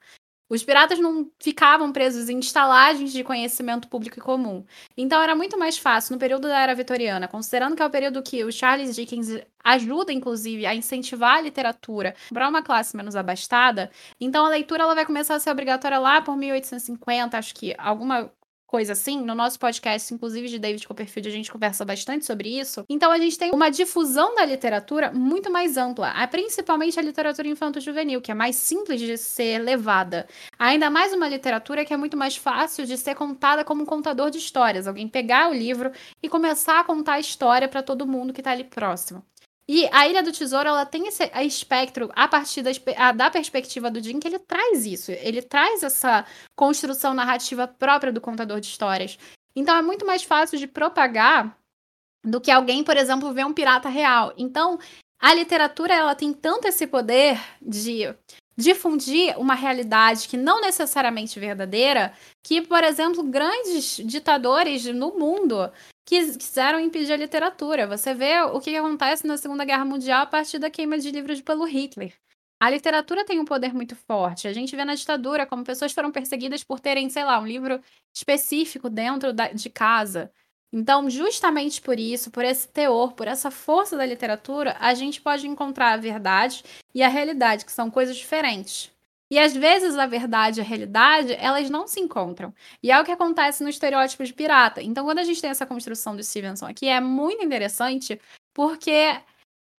Os piratas não ficavam presos em estalagens de conhecimento público e comum. Então era muito mais fácil no período da Era Vitoriana, considerando que é o período que o Charles Dickens ajuda, inclusive, a incentivar a literatura para uma classe menos abastada. Então a leitura ela vai começar a ser obrigatória lá por 1850, acho que alguma coisa assim. No nosso podcast, inclusive de David Copperfield, a gente conversa bastante sobre isso. Então a gente tem uma difusão da literatura muito mais ampla, principalmente a literatura infanto-juvenil, que é mais simples de ser levada. Ainda mais uma literatura que é muito mais fácil de ser contada como um contador de histórias. Alguém pegar o livro e começar a contar a história para todo mundo que está ali próximo. E a Ilha do Tesouro, ela tem esse espectro, a partir da, a, da perspectiva do Jim, que ele traz isso. Ele traz essa construção narrativa própria do contador de histórias. Então é muito mais fácil de propagar do que alguém, por exemplo, ver um pirata real. Então, a literatura, ela tem tanto esse poder de difundir uma realidade que não necessariamente verdadeira, que, por exemplo, grandes ditadores no mundo quiseram impedir a literatura. Você vê o que acontece na Segunda Guerra Mundial a partir da queima de livros pelo Hitler. A literatura tem um poder muito forte. A gente vê na ditadura como pessoas foram perseguidas por terem, sei lá, um livro específico dentro da, de casa. Então, justamente por isso, por esse teor, por essa força da literatura, a gente pode encontrar a verdade e a realidade, que são coisas diferentes. E às vezes a verdade e a realidade, elas não se encontram. E é o que acontece no estereótipo de pirata. Então, quando a gente tem essa construção do Stevenson aqui, é muito interessante, porque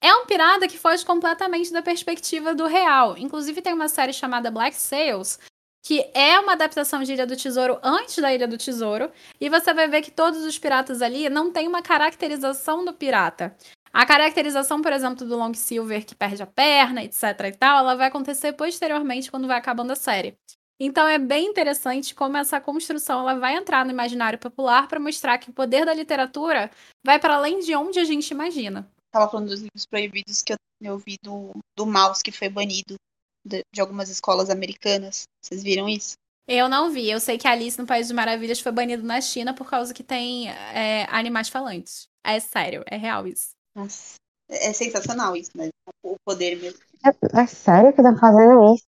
é um pirata que foge completamente da perspectiva do real. Inclusive, tem uma série chamada Black Sails, que é uma adaptação de Ilha do Tesouro antes da Ilha do Tesouro, e você vai ver que todos os piratas ali não têm uma caracterização do pirata. A caracterização, por exemplo, do Long Silver que perde a perna, etc e tal, ela vai acontecer posteriormente quando vai acabando a série. Então é bem interessante como essa construção ela vai entrar no imaginário popular para mostrar que o poder da literatura vai para além de onde a gente imagina. Tava falando dos livros proibidos que eu, eu vi do, do Mouse que foi banido de, de algumas escolas americanas. Vocês viram isso? Eu não vi. Eu sei que Alice no País das Maravilhas foi banido na China por causa que tem é, animais falantes. É sério, é real isso. Nossa, é sensacional isso, né? O poder mesmo. É, é sério que estão fazendo isso?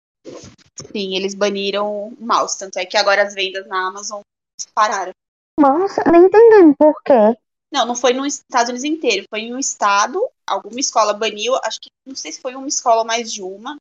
Sim, eles baniram o mouse. Tanto é que agora as vendas na Amazon pararam. Nossa, não entendendo por quê. Não, não foi nos Estados Unidos inteiro. Foi em um estado. Alguma escola baniu. Acho que não sei se foi uma escola ou mais de uma.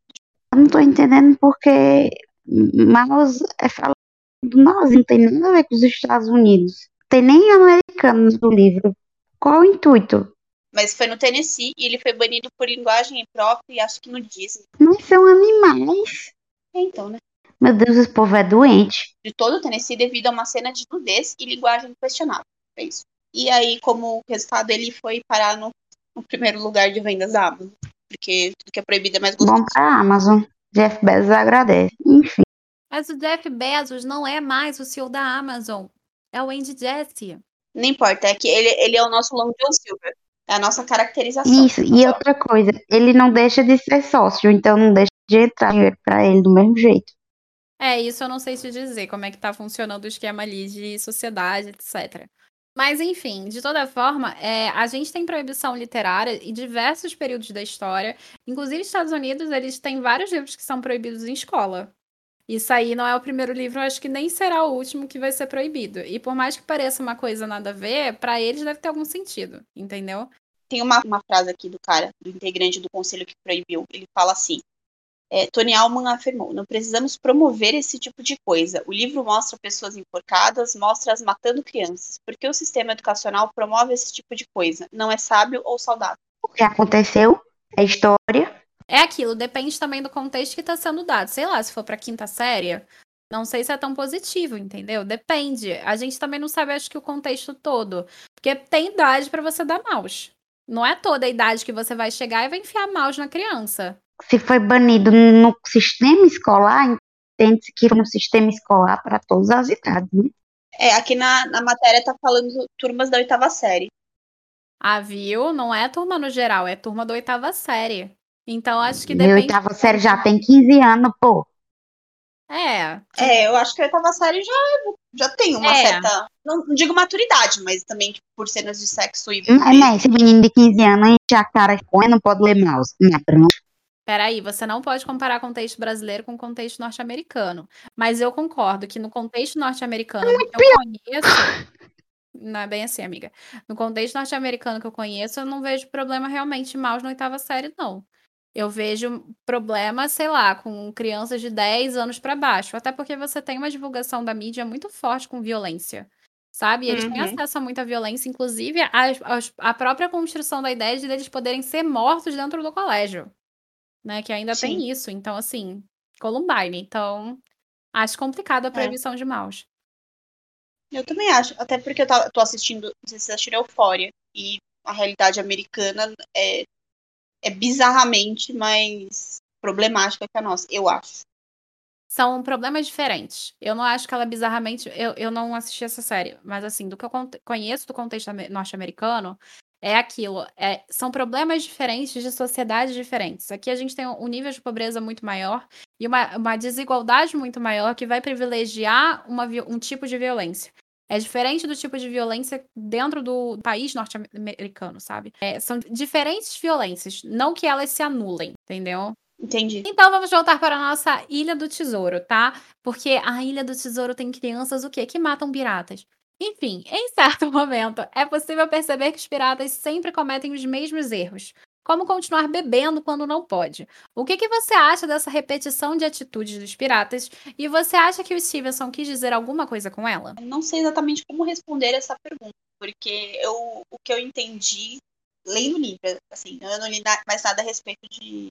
Eu não tô entendendo porque mouse é falado nós, não tem nada a ver com os Estados Unidos. Tem nem americanos do livro. Qual o intuito? Mas foi no Tennessee e ele foi banido por linguagem própria e acho que no Disney. Não são animais. É, então, né? Meu Deus, esse povo é doente. De todo o Tennessee devido a uma cena de nudez e linguagem questionável. É isso. E aí, como resultado, ele foi parar no, no primeiro lugar de vendas da Amazon. Porque tudo que é proibido é mais gostoso. Bom pra Amazon. Jeff Bezos agradece. Enfim. Mas o Jeff Bezos não é mais o CEO da Amazon. É o Andy Jassy. Não importa, é que ele, ele é o nosso Long John Silver. É a nossa caracterização. Isso, e outra coisa, ele não deixa de ser sócio, então não deixa de entrar dinheiro pra ele do mesmo jeito. É, isso eu não sei te dizer, como é que tá funcionando o esquema ali de sociedade, etc. Mas, enfim, de toda forma, é, a gente tem proibição literária em diversos períodos da história. Inclusive, Estados Unidos, eles têm vários livros que são proibidos em escola. Isso aí não é o primeiro livro, acho que nem será o último que vai ser proibido. E por mais que pareça uma coisa nada a ver, para eles deve ter algum sentido, entendeu? Tem uma, uma frase aqui do cara, do integrante do conselho que proibiu. Ele fala assim: é, Tony Alman afirmou: não precisamos promover esse tipo de coisa. O livro mostra pessoas enforcadas, mostra as matando crianças. Porque o sistema educacional promove esse tipo de coisa? Não é sábio ou saudável? O que aconteceu? É história. É aquilo, depende também do contexto que está sendo dado. Sei lá, se for para quinta série, não sei se é tão positivo, entendeu? Depende. A gente também não sabe, acho que o contexto todo. Porque tem idade para você dar mouse. Não é toda a idade que você vai chegar e vai enfiar mouse na criança. Se foi banido no sistema escolar, entende-se que no sistema escolar para todas as idades, né? É, aqui na, na matéria tá falando turmas da oitava série. Ah, viu? Não é turma no geral, é turma da oitava série. Então, acho que Meu depende. oitava série já tem 15 anos, pô. É. É, eu acho que a oitava série já, já tem uma É. certa. Não, não digo maturidade, mas também tipo, por cenas de sexo e. Mas, né, esse menino de 15 anos enche a cara põe, não pode ler mouse. Não, pronto. Peraí, você não pode comparar contexto brasileiro com contexto norte-americano. Mas eu concordo que no contexto norte-americano que eu conheço. Não é bem assim, amiga. No contexto norte-americano que eu conheço, eu não vejo problema realmente mouse na oitava série, não. Eu vejo problema, sei lá, com crianças de 10 anos para baixo. Até porque você tem uma divulgação da mídia muito forte com violência. Sabe? Eles têm Uhum. acesso a muita violência, inclusive as- a própria construção da ideia de eles poderem ser mortos dentro do colégio. Né? Que ainda Sim. tem isso. Então, assim, Columbine. Então, acho complicado a É. proibição de mouse. Eu também acho. Até porque eu tô assistindo. Não sei se vocês assistiram Euphoria. E a realidade americana é, é bizarramente mais problemática que a nossa, eu acho. São problemas diferentes. Eu não acho que ela é bizarramente. Eu, eu não assisti essa série, mas assim, do que eu conheço do contexto ame- norte-americano, é aquilo, é, são problemas diferentes de sociedades diferentes. Aqui a gente tem um nível de pobreza muito maior e uma, uma desigualdade muito maior que vai privilegiar uma, um tipo de violência. É diferente do tipo de violência dentro do país norte-americano, sabe? É, são diferentes violências, não que elas se anulem, entendeu? Entendi. Então vamos voltar para a nossa Ilha do Tesouro, tá? Porque a Ilha do Tesouro tem crianças o quê? Que matam piratas. Enfim, em certo momento, é possível perceber que os piratas sempre cometem os mesmos erros. Como continuar bebendo quando não pode? O que, que você acha dessa repetição de atitudes dos piratas? E você acha que o Stevenson quis dizer alguma coisa com ela? Não sei exatamente como responder essa pergunta, porque eu, o que eu entendi lendo o livro, assim, eu não li mais nada a respeito de,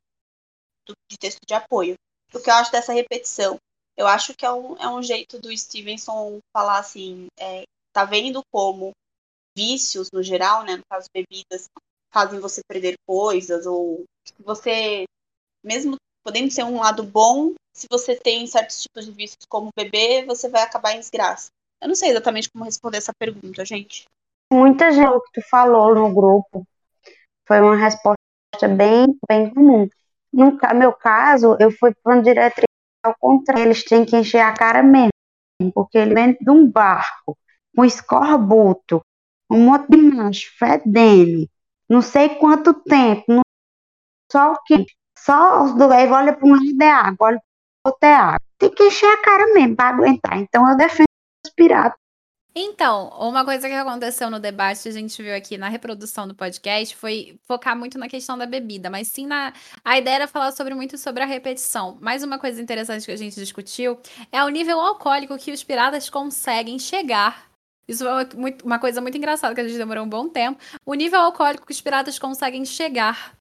de texto de apoio. O que eu acho dessa repetição? Eu acho que é um, é um jeito do Stevenson falar assim, é, tá vendo como vícios no geral, né, no caso bebidas, fazem você perder coisas ou você mesmo podendo ser um lado bom, se você tem certos tipos de vícios como beber, você vai acabar em desgraça. Eu não sei exatamente como responder essa pergunta, gente. Muita gente que tu falou no grupo foi uma resposta bem bem comum. No meu caso, eu fui para uma diretriz ao contrário, eles têm que encher a cara mesmo, porque ele vem de um barco um escorbuto, um monte de macho fedendo, não sei quanto tempo, não, só o que, só os dois olha para um lado é água, olha para o outro é água. Tem que encher a cara mesmo para aguentar. Então eu defendo os piratas. Então, uma coisa que aconteceu no debate a gente viu aqui na reprodução do podcast foi focar muito na questão da bebida, mas sim na a ideia era falar sobre muito sobre a repetição. Mais uma coisa interessante que a gente discutiu é o nível alcoólico que os piratas conseguem chegar isso é uma coisa muito engraçada que a gente demorou um bom tempo. O nível alcoólico que os piratas conseguem chegar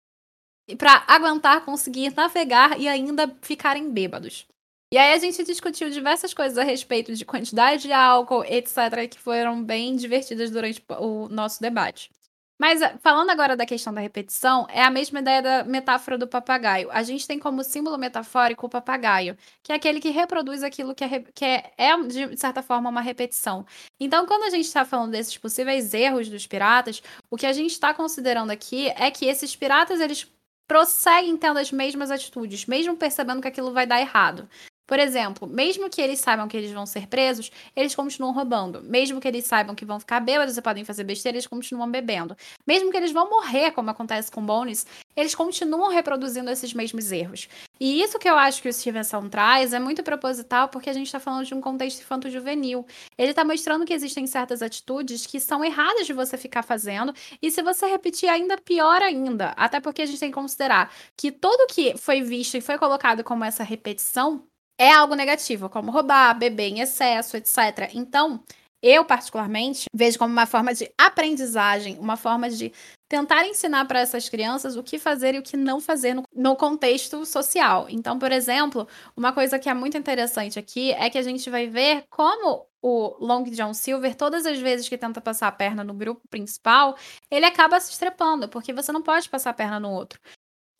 para aguentar, conseguir navegar e ainda ficarem bêbados. E aí a gente discutiu diversas coisas a respeito de quantidade de álcool, etc., que foram bem divertidas durante o nosso debate. Mas eh, falando agora da questão da repetição, é a mesma ideia da metáfora do papagaio. A gente tem como símbolo metafórico o papagaio, que é aquele que reproduz aquilo que é, que é, é de certa forma, uma repetição. Então, quando a gente está falando desses possíveis erros dos piratas, o que a gente está considerando aqui é que esses piratas, eles prosseguem tendo as mesmas atitudes, mesmo percebendo que aquilo vai dar errado. Por exemplo, mesmo que eles saibam que eles vão ser presos, eles continuam roubando. Mesmo que eles saibam que vão ficar bêbados e podem fazer besteira, eles continuam bebendo. Mesmo que eles vão morrer, como acontece com Bones, eles continuam reproduzindo esses mesmos erros. E isso que eu acho que o Stevenson traz é muito proposital porque a gente está falando de um contexto infanto-juvenil. Ele está mostrando que existem certas atitudes que são erradas de você ficar fazendo, e se você repetir, ainda pior ainda. Até porque a gente tem que considerar que tudo que foi visto e foi colocado como essa repetição é algo negativo, como roubar, beber em excesso, etc. Então, eu, particularmente, vejo como uma forma de aprendizagem, uma forma de tentar ensinar para essas crianças o que fazer e o que não fazer no, no, contexto social. Então, por exemplo, uma coisa que é muito interessante aqui é que a gente vai ver como o Long John Silver, todas as vezes que tenta passar a perna no grupo principal, ele acaba se estrepando, porque você não pode passar a perna no outro.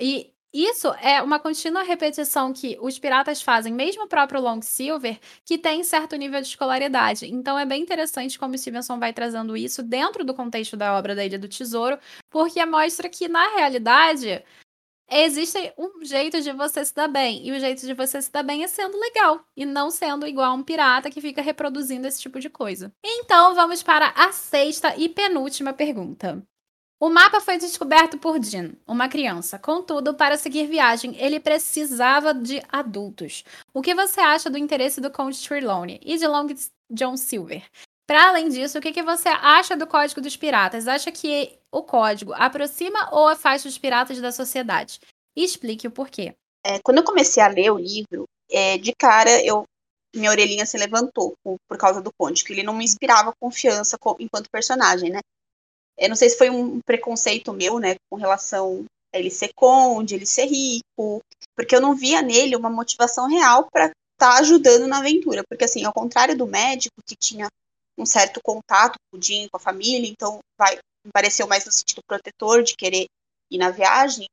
E isso é uma contínua repetição que os piratas fazem, mesmo o próprio Long Silver, que tem certo nível de escolaridade. Então é bem interessante como Stevenson vai trazendo isso dentro do contexto da obra da Ilha do Tesouro, porque mostra que, na realidade, existe um jeito de você se dar bem. E o jeito de você se dar bem é sendo legal. E não sendo igual um pirata que fica reproduzindo esse tipo de coisa. Então vamos para a sexta e penúltima pergunta. O mapa foi descoberto por Jean, uma criança. Contudo, para seguir viagem, ele precisava de adultos. O que você acha do interesse do Conde Trelawney e de Long John Silver? Para além disso, o que, que você acha do Código dos Piratas? Acha que o código aproxima ou afasta os piratas da sociedade? explique o porquê. É, quando eu comecei a ler o livro, é, de cara eu minha orelhinha se levantou por, por causa do Conde, que ele não me inspirava confiança enquanto personagem, né? Eu não sei se foi um preconceito meu, né, com relação a ele ser conde, ele ser rico, porque eu não via nele uma motivação real para estar tá ajudando na aventura. Porque, assim, ao contrário do médico, que tinha um certo contato com o Jim, com a família, então vai, me pareceu mais no sentido protetor de querer ir na viagem,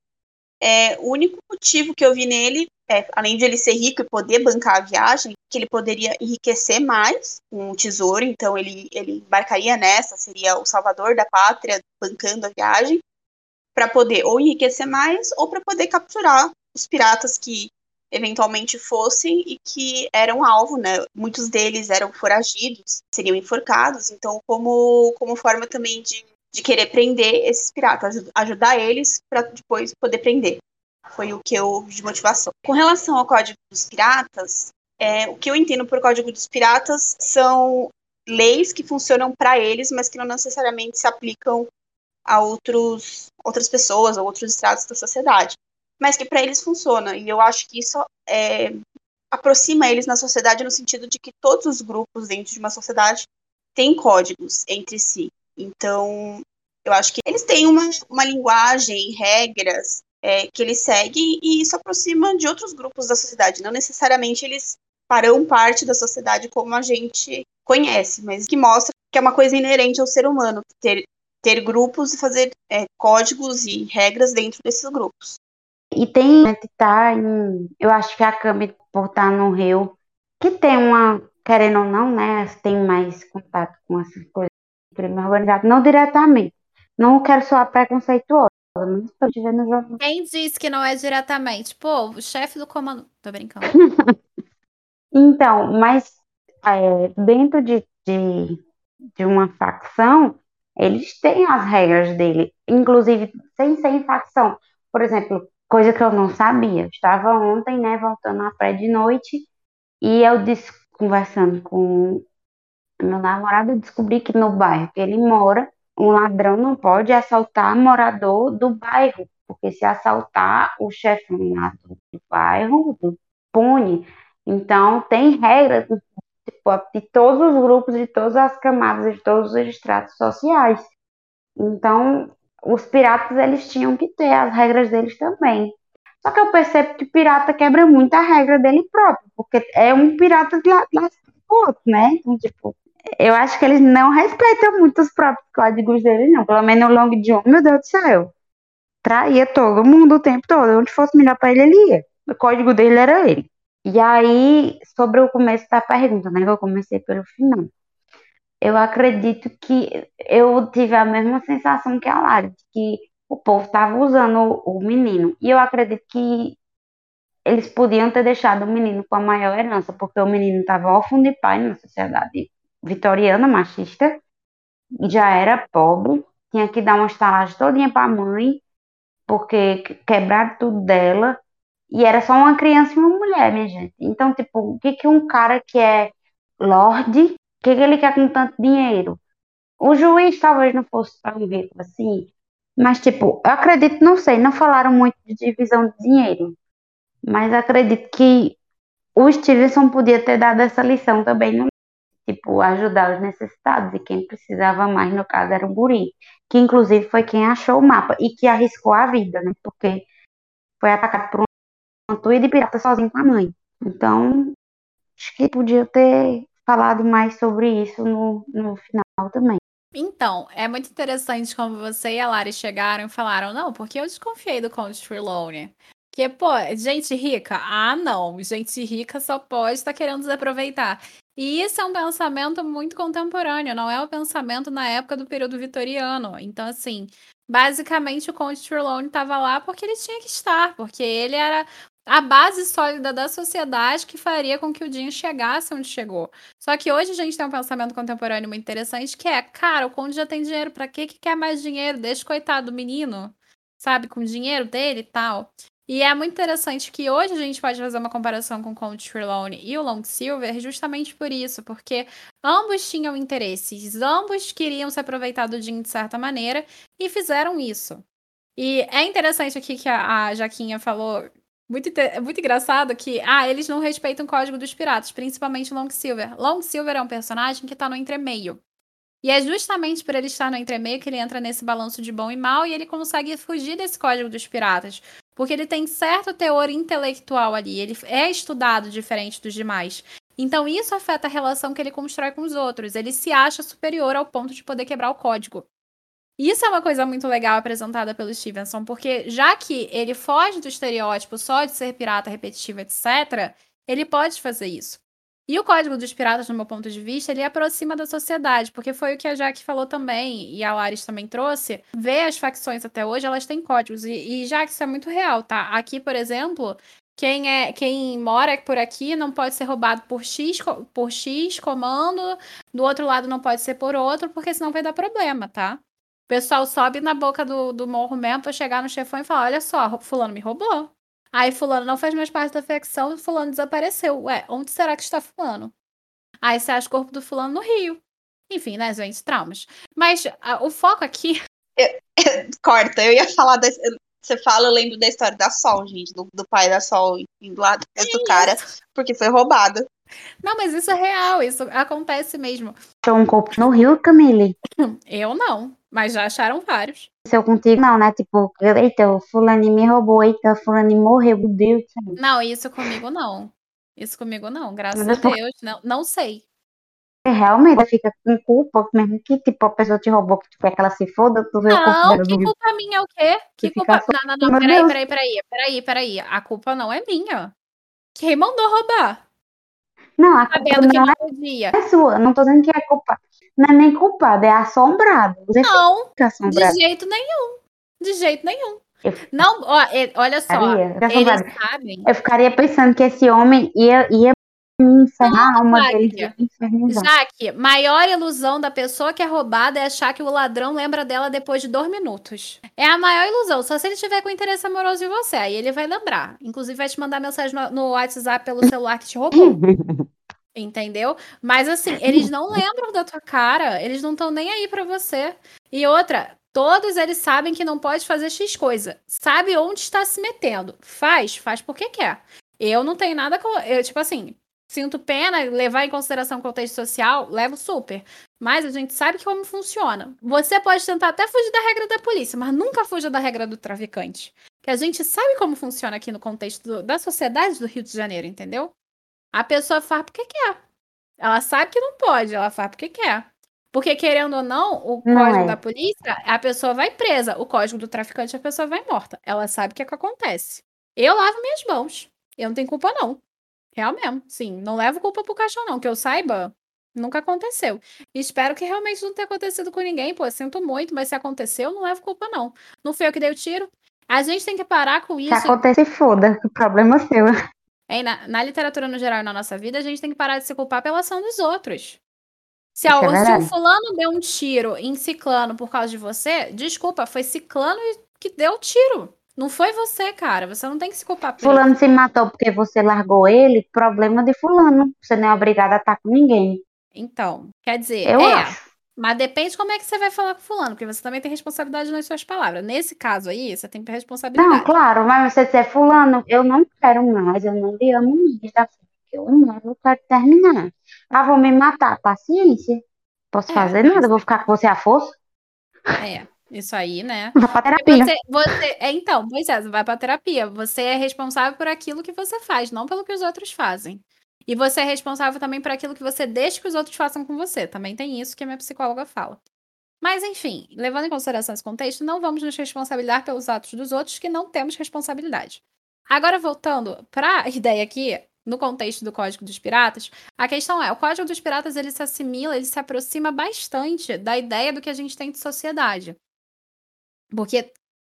é, o único motivo que eu vi nele é, além de ele ser rico e poder bancar a viagem, que ele poderia enriquecer mais com o tesouro, então ele, ele embarcaria nessa, seria o salvador da pátria, bancando a viagem, para poder ou enriquecer mais ou para poder capturar os piratas que eventualmente fossem e que eram alvo, né? Muitos deles eram foragidos, seriam enforcados, então como, como forma também de, de querer prender esses piratas, ajudar eles para depois poder prender. Foi o que eu de motivação. Com relação ao Código dos Piratas, é, o que eu entendo por Código dos Piratas são leis que funcionam para eles, mas que não necessariamente se aplicam a outros, outras pessoas ou outros estratos da sociedade, mas que para eles funciona. E eu acho que isso é, aproxima eles na sociedade no sentido de que todos os grupos dentro de uma sociedade têm códigos entre si. Então, eu acho que eles têm uma, uma linguagem, regras é, que eles seguem e isso aproxima de outros grupos da sociedade. Não necessariamente eles farão parte da sociedade como a gente conhece, mas que mostra que é uma coisa inerente ao ser humano, ter, ter grupos e fazer é, códigos e regras dentro desses grupos. E tem, né, que tá em, eu acho que a Cami, por estar no Rio, que tem uma, querendo ou não, né, tem mais contato com essas coisas crime organizado, não diretamente. Não quero soar preconceituosa, vendo jornal. Quem disse que não é diretamente? Pô, o chefe do comando. Tô brincando. então, mas é, dentro de, de, de uma facção, eles têm as regras dele, inclusive sem ser em facção. Por exemplo, coisa que eu não sabia. Estava ontem, né, voltando à praia de noite, e eu disse, conversando com meu namorado, eu descobri que no bairro que ele mora, um ladrão não pode assaltar morador do bairro, porque se assaltar o chefe do bairro, pune. Então, tem regras tipo, de todos os grupos, de todas as camadas, de todos os estratos sociais. Então, os piratas, eles tinham que ter as regras deles também. Só que eu percebo que o pirata quebra muito a regra dele próprio, porque é um pirata de lá, lá outro, né? Então, tipo, eu acho que eles não respeitam muito os próprios códigos deles, não. Pelo menos no Long John, meu Deus do céu. Traía todo mundo o tempo todo. Onde fosse melhor para ele, ele ia. O código dele era ele. E aí, sobre o começo da pergunta, né? Que eu comecei pelo final. Eu acredito que eu tive a mesma sensação que a Lara, de que o povo estava usando o, o menino. E eu acredito que eles podiam ter deixado o menino com a maior herança, porque o menino estava órfão de pai na sociedade vitoriana, machista, já era pobre, tinha que dar uma estalagem todinha para a mãe, porque quebraram tudo dela, e era só uma criança e uma mulher, minha gente. Então, tipo, o que, que um cara que é lorde, o que, que ele quer com tanto dinheiro? O juiz talvez não fosse tão rico assim, mas, tipo, eu acredito, não sei, não falaram muito de divisão de dinheiro, mas acredito que o Stevenson podia ter dado essa lição também no tipo, ajudar os necessitados, e quem precisava mais, no caso, era o guri, que inclusive foi quem achou o mapa, e que arriscou a vida, né, porque foi atacado por um tuí de pirata sozinho com a mãe. Então, acho que podia ter falado mais sobre isso no, no final também. Então, é muito interessante como você e a Lari chegaram e falaram, não, porque eu desconfiei do Conde Trelawney. Que, pô, gente rica? Ah, não. Gente rica só pode estar tá querendo desaproveitar. E isso é um pensamento muito contemporâneo, não é o um pensamento na época do período vitoriano. Então, assim, basicamente o Conde Trelawney estava lá porque ele tinha que estar, porque ele era a base sólida da sociedade que faria com que o Dinho chegasse onde chegou. Só que hoje a gente tem um pensamento contemporâneo muito interessante que é, cara, o Conde já tem dinheiro, para que que quer mais dinheiro? Deixa coitado do menino, sabe, com o dinheiro dele e tal. E é muito interessante que hoje a gente pode fazer uma comparação com o Conde Trelawney e o Long Silver justamente por isso, porque ambos tinham interesses, ambos queriam se aproveitar do Jim de certa maneira e fizeram isso. E é interessante aqui que a, a Jaquinha falou, muito, muito engraçado que, ah, eles não respeitam o código dos piratas, principalmente Long Silver. Long Silver é um personagem que tá no entremeio. E é justamente por ele estar no entremeio que ele entra nesse balanço de bom e mal e ele consegue fugir desse código dos piratas. Porque ele tem certo teor intelectual ali, ele é estudado diferente dos demais. Então isso afeta a relação que ele constrói com os outros. Ele se acha superior ao ponto de poder quebrar o código. Isso é uma coisa muito legal apresentada pelo Stevenson, porque já que ele foge do estereótipo só de ser pirata repetitivo, etc., ele pode fazer isso. E o Código dos Piratas, no meu ponto de vista, ele aproxima da sociedade, porque foi o que a Jaque falou também, e a Laris também trouxe. Ver as facções até hoje, elas têm códigos, e, e já que isso é muito real, tá? Aqui, por exemplo, quem é quem mora por aqui não pode ser roubado por X, por X comando, do outro lado não pode ser por outro, porque senão vai dar problema, tá? O pessoal sobe na boca do, do morro mesmo pra chegar no chefão e falar: olha só, fulano me roubou. Aí fulano não faz mais parte da facção e fulano desapareceu. Ué, onde será que está fulano? Aí você acha o corpo do fulano no rio. Enfim, né, gente, traumas. Mas a, o foco aqui... Eu, corta, eu ia falar... Desse, você fala, eu lembro da história da Sol, gente, do, do pai da Sol indo lá atrás do cara, porque foi roubado. Não, mas isso é real, isso acontece mesmo. Achou um corpo no rio, Camille? Eu não. Mas já acharam vários. Seu contigo não, né? Tipo, eita, o fulano me roubou, eita, o fulano morreu, meu Deus. Não, isso comigo não. Isso comigo não, graças a Deus. Não, não sei. Realmente fica com culpa, mesmo que tipo, a pessoa te roubou, que tu quer que ela se foda, tu vê não, o corpo que culpa minha é o quê? Que culpa. Não, não, não, peraí, peraí, peraí, peraí, peraí. A culpa não é minha. Quem mandou roubar? Não, a culpa não, é, é sua. Não tô dizendo que é culpa não é nem culpado, é assombrado. Você não, assombrado. de jeito nenhum. De jeito nenhum. Eu, não, ó, olha só. Ficaria, eles sabem. Eu ficaria pensando que esse homem ia, ia encerrar uma deles. Jaque, maior ilusão da pessoa que é roubada é achar que o ladrão lembra dela depois de dois minutos. É a maior ilusão. Só se ele tiver com interesse amoroso em você. Aí ele vai lembrar. Inclusive, vai te mandar mensagem no, no WhatsApp pelo celular que te roubou. Entendeu? Mas assim, eles não lembram da tua cara, eles não estão nem aí para você. E outra, todos eles sabem que não pode fazer X coisa. Sabe onde está se metendo. Faz, faz porque quer. Eu não tenho nada com. Eu, tipo assim, sinto pena, levar em consideração o contexto social, levo super. Mas a gente sabe como funciona. Você pode tentar até fugir da regra da polícia, mas nunca fuja da regra do traficante. Que a gente sabe como funciona aqui no contexto do, da sociedade do Rio de Janeiro, entendeu? A pessoa faz porque quer. Ela sabe que não pode, ela faz porque quer. Porque, querendo ou não, o não código é. da polícia, a pessoa vai presa. O código do traficante, a pessoa vai morta. Ela sabe o que, é que acontece. Eu lavo minhas mãos. Eu não tenho culpa, não. Real mesmo. Sim, não levo culpa pro caixão, não. Que eu saiba, nunca aconteceu. Espero que realmente não tenha acontecido com ninguém. Pô, sinto muito, mas se aconteceu, não levo culpa, não. Não foi eu que dei o tiro. A gente tem que parar com isso. Se acontece, foda. O problema é seu. É, na, na, literatura no geral e na nossa vida, a gente tem que parar de se culpar pela ação dos outros. Se, a, é se o fulano deu um tiro em ciclano por causa de você, desculpa, foi ciclano que deu o tiro. Não foi você, cara. Você não tem que se culpar por Fulano isso. se matou porque você largou ele, problema de fulano. Você não é obrigado a estar com ninguém. Então, quer dizer, Eu é, acho. Mas depende como é que você vai falar com fulano, porque você também tem responsabilidade nas suas palavras. Nesse caso aí, você tem responsabilidade. Não, claro, mas você disser, fulano, eu não quero mais, eu não lhe amo mais da que eu amo, eu quero terminar. Ah, vou me matar, paciência. Posso é, fazer nada, vou ficar com você à força. É, isso aí, né? Vai pra terapia. Você, você, é, então, pois é, vai pra terapia. Você é responsável por aquilo que você faz, não pelo que os outros fazem. E você é responsável também por aquilo que você deixa que os outros façam com você. Também tem isso que a minha psicóloga fala. Mas, enfim, levando em consideração esse contexto, não vamos nos responsabilizar pelos atos dos outros que não temos responsabilidade. Agora, voltando para a ideia aqui, no contexto do Código dos Piratas, a questão é, o Código dos Piratas ele se assimila, ele se aproxima bastante da ideia do que a gente tem de sociedade. Porque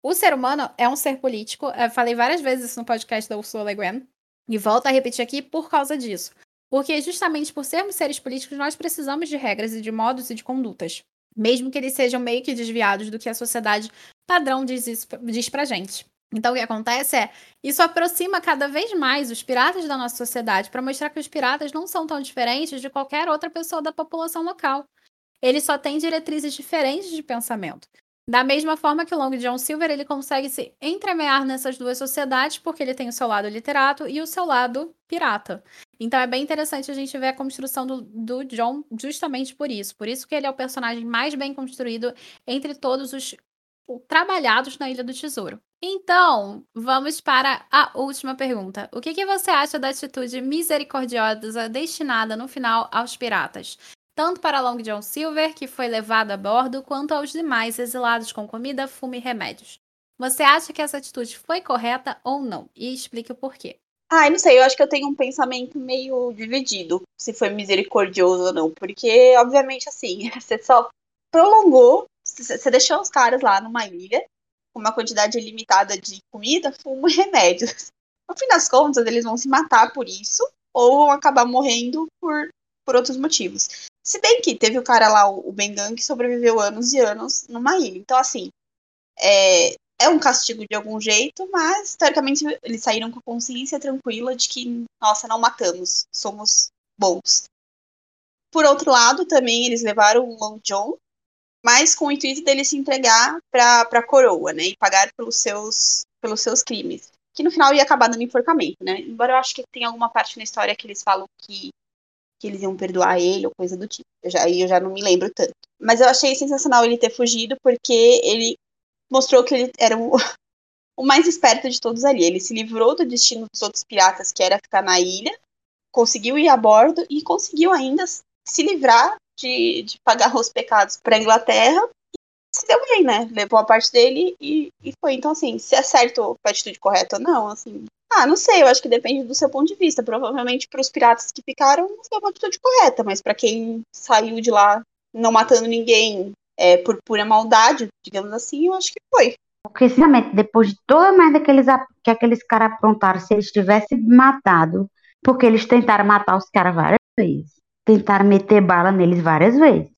o ser humano é um ser político, eu falei várias vezes isso no podcast da Ursula Le Guin, e volto a repetir aqui por causa disso. Porque justamente por sermos seres políticos, nós precisamos de regras e de modos e de condutas. Mesmo que eles sejam meio que desviados do que a sociedade padrão diz, diz pra gente. Então, o que acontece é, isso aproxima cada vez mais os piratas da nossa sociedade para mostrar que os piratas não são tão diferentes de qualquer outra pessoa da população local. Eles só têm diretrizes diferentes de pensamento. Da mesma forma que o Long John Silver ele consegue se entremear nessas duas sociedades, porque ele tem o seu lado literato e o seu lado pirata. Então é bem interessante a gente ver a construção do, do John justamente por isso. Por isso que ele é o personagem mais bem construído entre todos os trabalhados na Ilha do Tesouro. Então, vamos para a última pergunta. O que, que você acha da atitude misericordiosa destinada no final aos piratas? Tanto para Long John Silver, que foi levado a bordo, quanto aos demais exilados com comida, fumo e remédios. Você acha que essa atitude foi correta ou não? E explique o porquê. Ai, não sei, eu acho que eu tenho um pensamento meio dividido, se foi misericordioso ou não, porque, obviamente, assim, você só prolongou, você deixou os caras lá numa ilha, com uma quantidade limitada de comida, fumo e remédios. No fim das contas, eles vão se matar por isso, ou vão acabar morrendo por, por outros motivos. Se bem que teve o cara lá, o Bengan, que sobreviveu anos e anos numa ilha. Então, assim, é, é um castigo de algum jeito, mas teoricamente eles saíram com a consciência tranquila de que, nossa, não matamos, somos bons. Por outro lado, também eles levaram o Long John, mas com o intuito dele se entregar para a coroa, né, e pagar pelos seus, pelos seus crimes. Que no final ia acabar dando enforcamento, né? Embora eu acho que tem alguma parte na história que eles falam que, que eles iam perdoar ele ou coisa do tipo. Eu já, eu já não me lembro tanto. Mas eu achei sensacional ele ter fugido, porque ele mostrou que ele era o, o mais esperto de todos ali. Ele se livrou do destino dos outros piratas, que era ficar na ilha, conseguiu ir a bordo e conseguiu ainda se livrar de, de pagar os pecados para a Inglaterra. E se deu bem, né? Levou a parte dele e, e foi. Então, assim, se é certo a atitude correta ou não, assim. Ah, não sei, eu acho que depende do seu ponto de vista. Provavelmente para os piratas que ficaram, foi uma atitude correta, mas para quem saiu de lá não matando ninguém, é, por pura maldade, digamos assim, eu acho que foi. Porque, sinceramente, depois de toda a merda que, eles, que aqueles caras aprontaram, se eles tivessem matado, porque eles tentaram matar os caras várias vezes, tentaram meter bala neles várias vezes.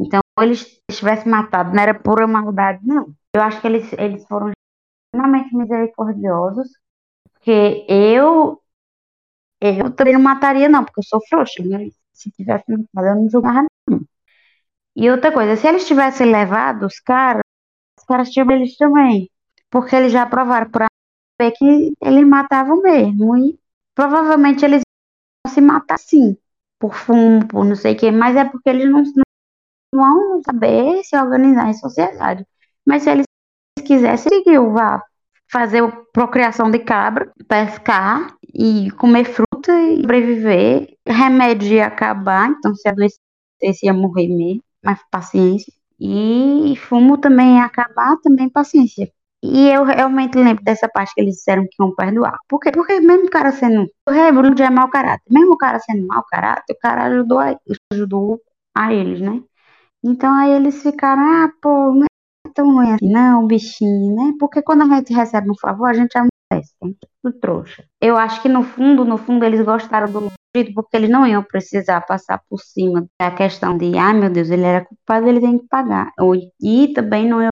Então, eles tivessem matado, não era pura maldade, não. Eu acho que eles, eles foram extremamente misericordiosos, porque eu eu também não mataria, não, porque eu sou frouxa. Né? Se tivesse matado, eu não julgava, não. E outra coisa, se eles tivessem levado os caras, os caras tinham eles também. Porque eles já provaram por ver que eles matavam mesmo. E provavelmente eles iam se matar sim. Por fumo, por não sei o que. Mas é porque eles não, não vão saber se organizar em sociedade. Mas se eles quisessem seguir vá fazer procriação de cabra, pescar e comer fruta e sobreviver, remédio ia acabar, então se adoecesse ia morrer mesmo mas paciência. E fumo também ia acabar, também paciência. E eu realmente lembro dessa parte que eles disseram que iam perdoar. Por quê? Porque mesmo o cara sendo. O Bruno já é mau caráter. Mesmo o cara sendo mau caráter, o cara ajudou a, ajudou a eles, né? Então aí eles ficaram, ah, pô, não é assim, não, bichinho, né? Porque quando a gente recebe um favor, a gente amolece, é tudo trouxa. Eu acho que no fundo, no fundo, eles gostaram do porque eles não iam precisar passar por cima da questão de, ah, meu Deus, ele era culpado, ele tem que pagar. E também não ia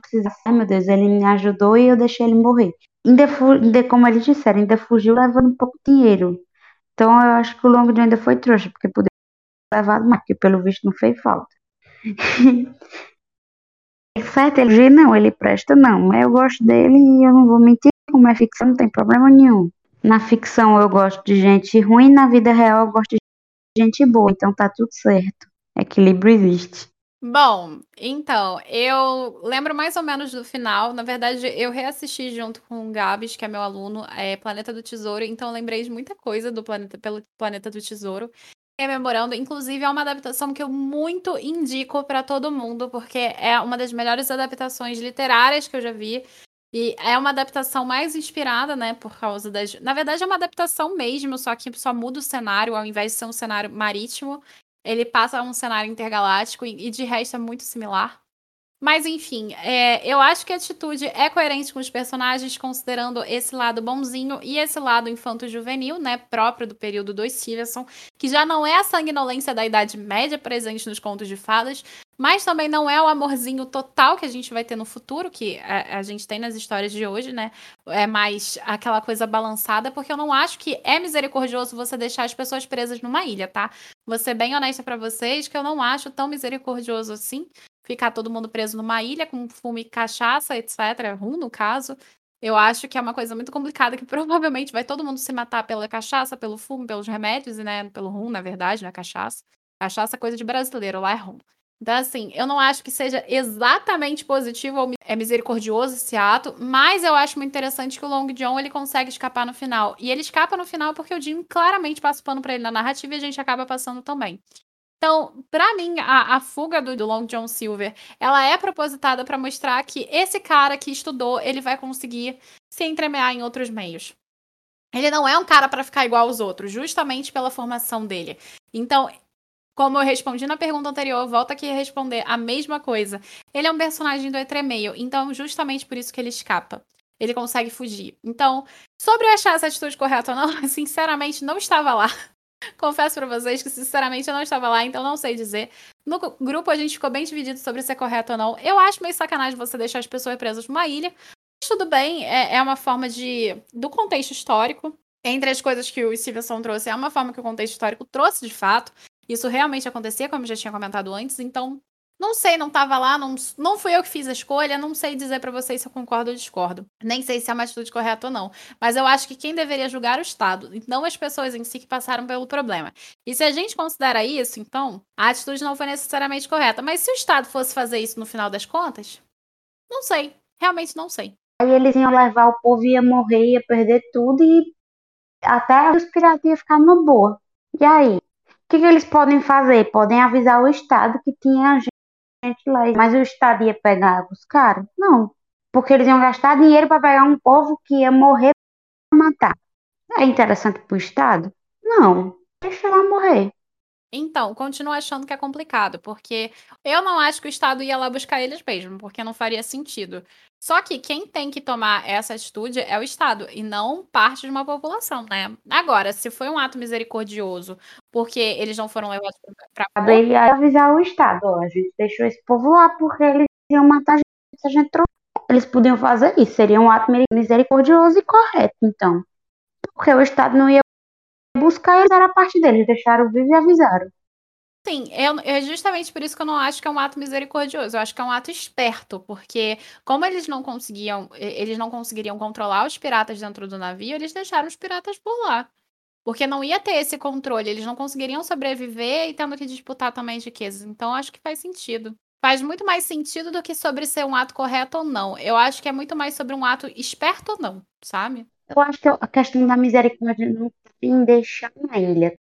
precisar, ah, meu Deus, ele me ajudou e eu deixei ele morrer. Ainda, ainda como eles disseram, ainda fugiu levando um pouco de dinheiro. Então eu acho que o Long John ainda foi trouxa, porque poderia ter levado mais, porque pelo visto não fez falta. certo, ele não, ele presta não. Eu gosto dele e eu não vou mentir, como é ficção, não tem problema nenhum. Na ficção eu gosto de gente ruim, na vida real eu gosto de gente boa, então tá tudo certo. Equilíbrio existe. Bom, então, eu lembro mais ou menos do final. Na verdade, eu reassisti junto com o Gabs, que é meu aluno, é Planeta do Tesouro, então lembrei de muita coisa do Planeta pelo Planeta do Tesouro. Rememorando, inclusive, é uma adaptação que eu muito indico para todo mundo, porque é uma das melhores adaptações literárias que eu já vi. E é uma adaptação mais inspirada, né, por causa das. Na verdade, é uma adaptação mesmo, só que só muda o cenário, ao invés de ser um cenário marítimo, ele passa a um cenário intergaláctico e, e de resto é muito similar. Mas enfim, é, eu acho que a atitude é coerente com os personagens, considerando esse lado bonzinho e esse lado infanto-juvenil, né, próprio do período do Stevenson, que já não é a sanguinolência da Idade Média presente nos contos de fadas, mas também não é o amorzinho total que a gente vai ter no futuro, que a, a, gente tem nas histórias de hoje, né? É mais aquela coisa balançada, porque eu não acho que é misericordioso você deixar as pessoas presas numa ilha, tá? Vou ser bem honesta para vocês que eu não acho tão misericordioso assim ficar todo mundo preso numa ilha com fume, cachaça, etc. Rum, no caso. Eu acho que é uma coisa muito complicada que provavelmente vai todo mundo se matar pela cachaça, pelo fumo, pelos remédios né, pelo rum, na verdade, na cachaça. Cachaça é coisa de brasileiro, lá é rum. Então, assim, eu não acho que seja exatamente positivo ou é misericordioso esse ato, mas eu acho muito interessante que o Long John ele consegue escapar no final. E ele escapa no final porque o Jim claramente passa o pano pra ele na narrativa e a gente acaba passando também. Então, para mim, a, a fuga do, do, Long John Silver, ela é propositada para mostrar que esse cara que estudou, ele vai conseguir se entremear em outros meios. Ele não é um cara para ficar igual aos outros, justamente pela formação dele. Então, como eu respondi na pergunta anterior, eu volto aqui a responder a mesma coisa. Ele é um personagem do Etremeio, então justamente por isso que ele escapa. Ele consegue fugir. Então, sobre eu achar essa atitude correta ou não, sinceramente, não estava lá. Confesso para vocês que, sinceramente, eu não estava lá, então não sei dizer. No grupo a gente ficou bem dividido sobre se é correto ou não. Eu acho meio sacanagem você deixar as pessoas presas numa ilha. Mas tudo bem, é, é uma forma de. do contexto histórico. Entre as coisas que o Stevenson trouxe, é uma forma que o contexto histórico trouxe de fato. Isso realmente acontecia, como eu já tinha comentado antes, então não sei, não estava lá, não, não fui eu que fiz a escolha, não sei dizer para vocês se eu concordo ou discordo. Nem sei se é uma atitude correta ou não. Mas eu acho que quem deveria julgar é o Estado, não as pessoas em si que passaram pelo problema. E se a gente considera isso, então, a atitude não foi necessariamente correta. Mas se o Estado fosse fazer isso no final das contas, não sei. Realmente não sei. Aí eles iam levar o povo, ia morrer, ia perder tudo e até os piratas iam ficar numa boa. E aí? O que, que eles podem fazer? Podem avisar o Estado que tinha gente lá. Mas o Estado ia pegar os caras? Não. Porque eles iam gastar dinheiro para pegar um povo que ia morrer para matar. É interessante para o Estado? Não. Deixa lá morrer. Então, continuo achando que é complicado, porque eu não acho que o Estado ia lá buscar eles mesmo, porque não faria sentido. Só que quem tem que tomar essa atitude é o Estado e não parte de uma população, né? Agora, se foi um ato misericordioso porque eles não foram levados para. Cabe avisar o Estado: ó, a gente deixou esse povo lá porque eles iam matar a gente se a gente trouxe. Eles podiam fazer isso, seria um ato misericordioso e correto, então. Porque o Estado não ia buscar, eles era a parte deles, deixaram vivo e avisaram. Sim, é justamente por isso que eu não acho que é um ato misericordioso. Eu acho que é um ato esperto, porque como eles não conseguiam, eles não conseguiriam controlar os piratas dentro do navio, eles deixaram os piratas por lá. Porque não ia ter esse controle, eles não conseguiriam sobreviver e tendo que disputar também as riquezas. Então acho que faz sentido. Faz muito mais sentido do que sobre ser um ato correto ou não. Eu acho que é muito mais sobre um ato esperto ou não, sabe? Eu acho que a questão da misericórdia não em deixar na ilha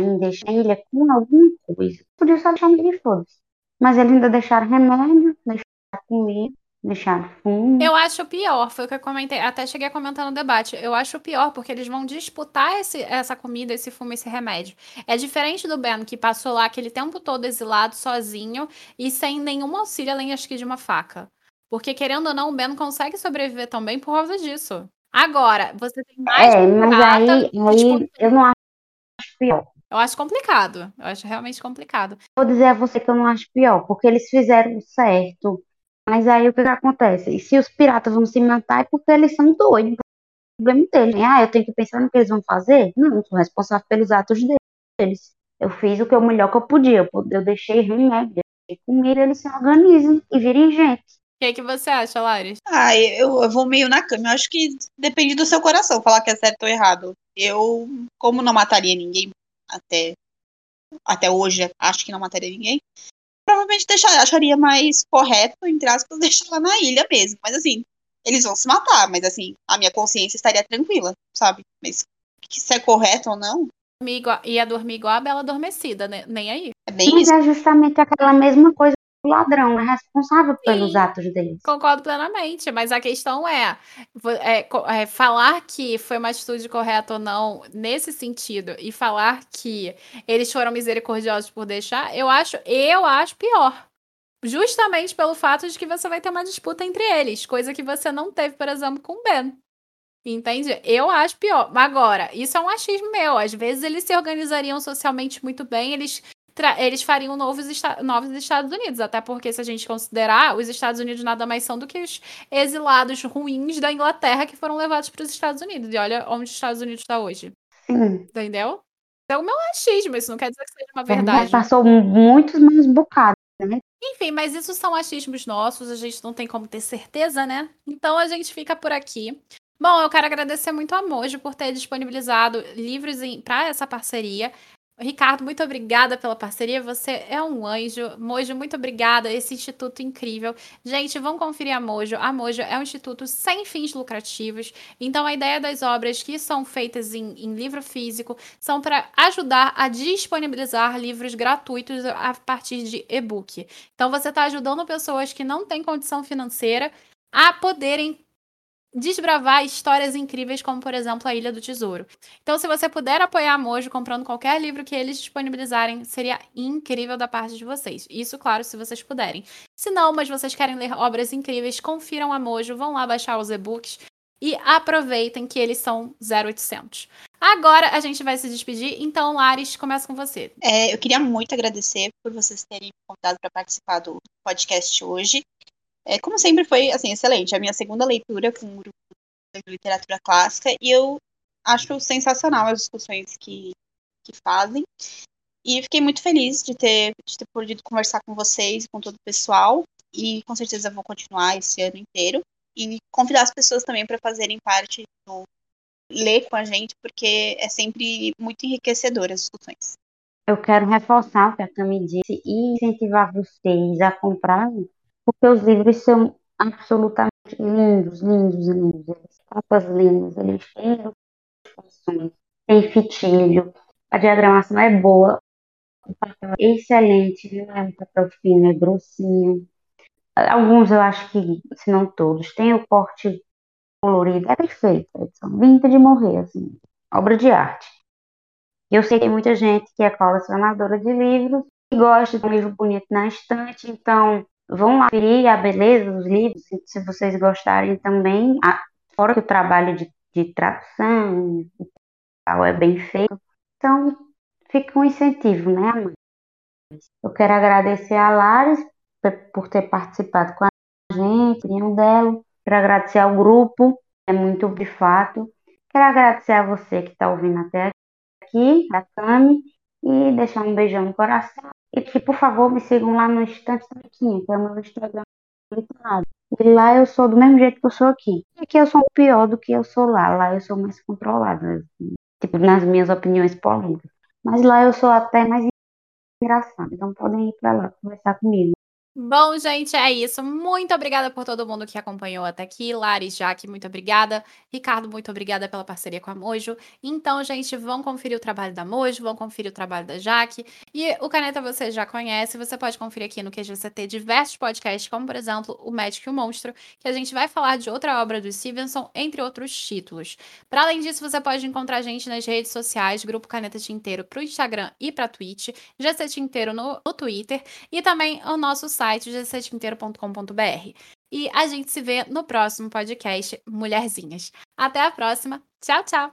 em deixar a ilha com alguma coisa. Podia só deixar ele foda-se. Mas eles ainda deixaram remédio, deixaram comida, deixaram fumo. Eu acho pior, foi o que eu comentei, até cheguei a comentar no debate. Eu acho pior, porque eles vão disputar esse, essa comida, esse fumo, esse remédio. É diferente do Ben, que passou lá aquele tempo todo exilado, sozinho e sem nenhum auxílio além, acho que, de uma faca. Porque, querendo ou não, o Ben consegue sobreviver também por causa disso. Agora, você tem mais. É, mas aí, aí eu não acho pior. Eu acho complicado. Eu acho realmente complicado. Vou dizer a você que eu não acho pior, porque eles fizeram certo. Mas aí o que, que acontece? E se os piratas vão se matar é porque eles são doidos. O problema deles. Ah, eu tenho que pensar no que eles vão fazer? Não, sou responsável pelos atos deles. Eu fiz o que é o melhor que eu podia. Eu deixei remédio, deixei comida, eles se organizem e virem gente. O que, que você acha, Laris? Ah, eu, eu vou meio na cama. Eu acho que depende do seu coração falar que é certo ou errado. Eu, como não mataria ninguém até, até hoje acho que não mataria ninguém. Provavelmente deixar, acharia mais correto, entre aspas, deixar lá na ilha mesmo. Mas assim, eles vão se matar, mas assim, a minha consciência estaria tranquila, sabe? Mas se é correto ou não. Ia dormir igual a Bela Adormecida, né? Nem aí. É bem mas isso. é justamente aquela mesma coisa o ladrão é responsável Sim, pelos atos deles. Concordo plenamente, mas a questão é, é, é, falar que foi uma atitude correta ou não nesse sentido e falar que eles foram misericordiosos por deixar, eu acho, eu acho pior. Justamente pelo fato de que você vai ter uma disputa entre eles, coisa que você não teve, por exemplo, com o Ben. Entende? Eu acho pior. Agora, isso é um achismo meu. Às vezes eles se organizariam socialmente muito bem, eles eles fariam novos, esta novos Estados Unidos. Até porque, se a gente considerar, os Estados Unidos nada mais são do que os exilados ruins da Inglaterra que foram levados para os Estados Unidos. E olha onde os Estados Unidos está hoje. Sim. Entendeu? É o meu achismo, isso não quer dizer que seja uma verdade. passou muitos mais bocados, né? Enfim, mas isso são achismos nossos, a gente não tem como ter certeza, né? Então a gente fica por aqui. Bom, eu quero agradecer muito a Mojo por ter disponibilizado livros para essa parceria. Ricardo, muito obrigada pela parceria. Você é um anjo. Mojo, muito obrigada. Esse instituto incrível. Gente, vão conferir a Mojo. A Mojo é um instituto sem fins lucrativos. Então, a ideia das obras que são feitas em, em livro físico são para ajudar a disponibilizar livros gratuitos a partir de e-book. Então, você está ajudando pessoas que não têm condição financeira a poderem desbravar histórias incríveis, como por exemplo a Ilha do Tesouro. Então, se você puder apoiar a Mojo comprando qualquer livro que eles disponibilizarem, seria incrível da parte de vocês. Isso, claro, se vocês puderem. Se não, mas vocês querem ler obras incríveis, confiram a Mojo, vão lá baixar os e-books e aproveitem que eles são 0800. Agora a gente vai se despedir, então, Lares, começa com você. É, eu queria muito agradecer por vocês terem me convidado para participar do podcast hoje. É, como sempre, foi assim, excelente. A minha segunda leitura com o grupo de literatura clássica e eu acho sensacional as discussões que, que fazem. E fiquei muito feliz de ter, de ter podido conversar com vocês, com todo o pessoal. E com certeza vou continuar esse ano inteiro. E convidar as pessoas também para fazerem parte do ler com a gente, porque é sempre muito enriquecedor as discussões. Eu quero reforçar o que a Cami disse e incentivar vocês a comprarem porque os livros são absolutamente lindos, lindos, lindos. Eles capas lindas, eles têm ilustrações, tem fitilho, a diagramação é boa, o papel é excelente, não é um papel fino, é grossinho. Alguns eu acho que, se não todos, tem o corte colorido, é perfeito, é linda de morrer, assim, obra de arte. Eu sei que tem muita gente que é colecionadora de livros e gosta de um livro bonito na estante, então Vão lá a beleza dos livros, se vocês gostarem também, fora que o trabalho de, de tradução tal é bem feito. Então, fica um incentivo, né, mãe? Eu quero agradecer a Lares por ter participado com a gente, opinião dela. Quero agradecer ao grupo, é muito de fato. Quero agradecer a você que está ouvindo até aqui, da Cami, e deixar um beijão no coração. E que, por favor, me sigam lá no Instante Tanquinha, que é o meu Instagram. E lá eu sou do mesmo jeito que eu sou aqui. Aqui eu sou pior do que eu sou lá. Lá eu sou mais controlada, assim, tipo, nas minhas opiniões polêmicas. Mas lá eu sou até mais engraçada. Então podem ir pra lá conversar comigo. Bom, gente, é isso. Muito obrigada por todo mundo que acompanhou até aqui. Lari, Jaque, muito obrigada. Ricardo, muito obrigada pela parceria com a Mojo. Então, gente, vão conferir o trabalho da Mojo, vão conferir o trabalho da Jaque. E o Caneta você já conhece, você pode conferir aqui no QGCT diversos podcasts, como, por exemplo, o Médico e o Monstro, que a gente vai falar de outra obra do Stevenson, entre outros títulos. Para além disso, você pode encontrar a gente nas redes sociais, Grupo Caneta Tinteiro para o Instagram e para Twitch, GC Tinteiro no, no Twitter e também o nosso site site gctinteiro.com.br. E a gente se vê no próximo podcast Mulherzinhas. Até a próxima. Tchau, tchau!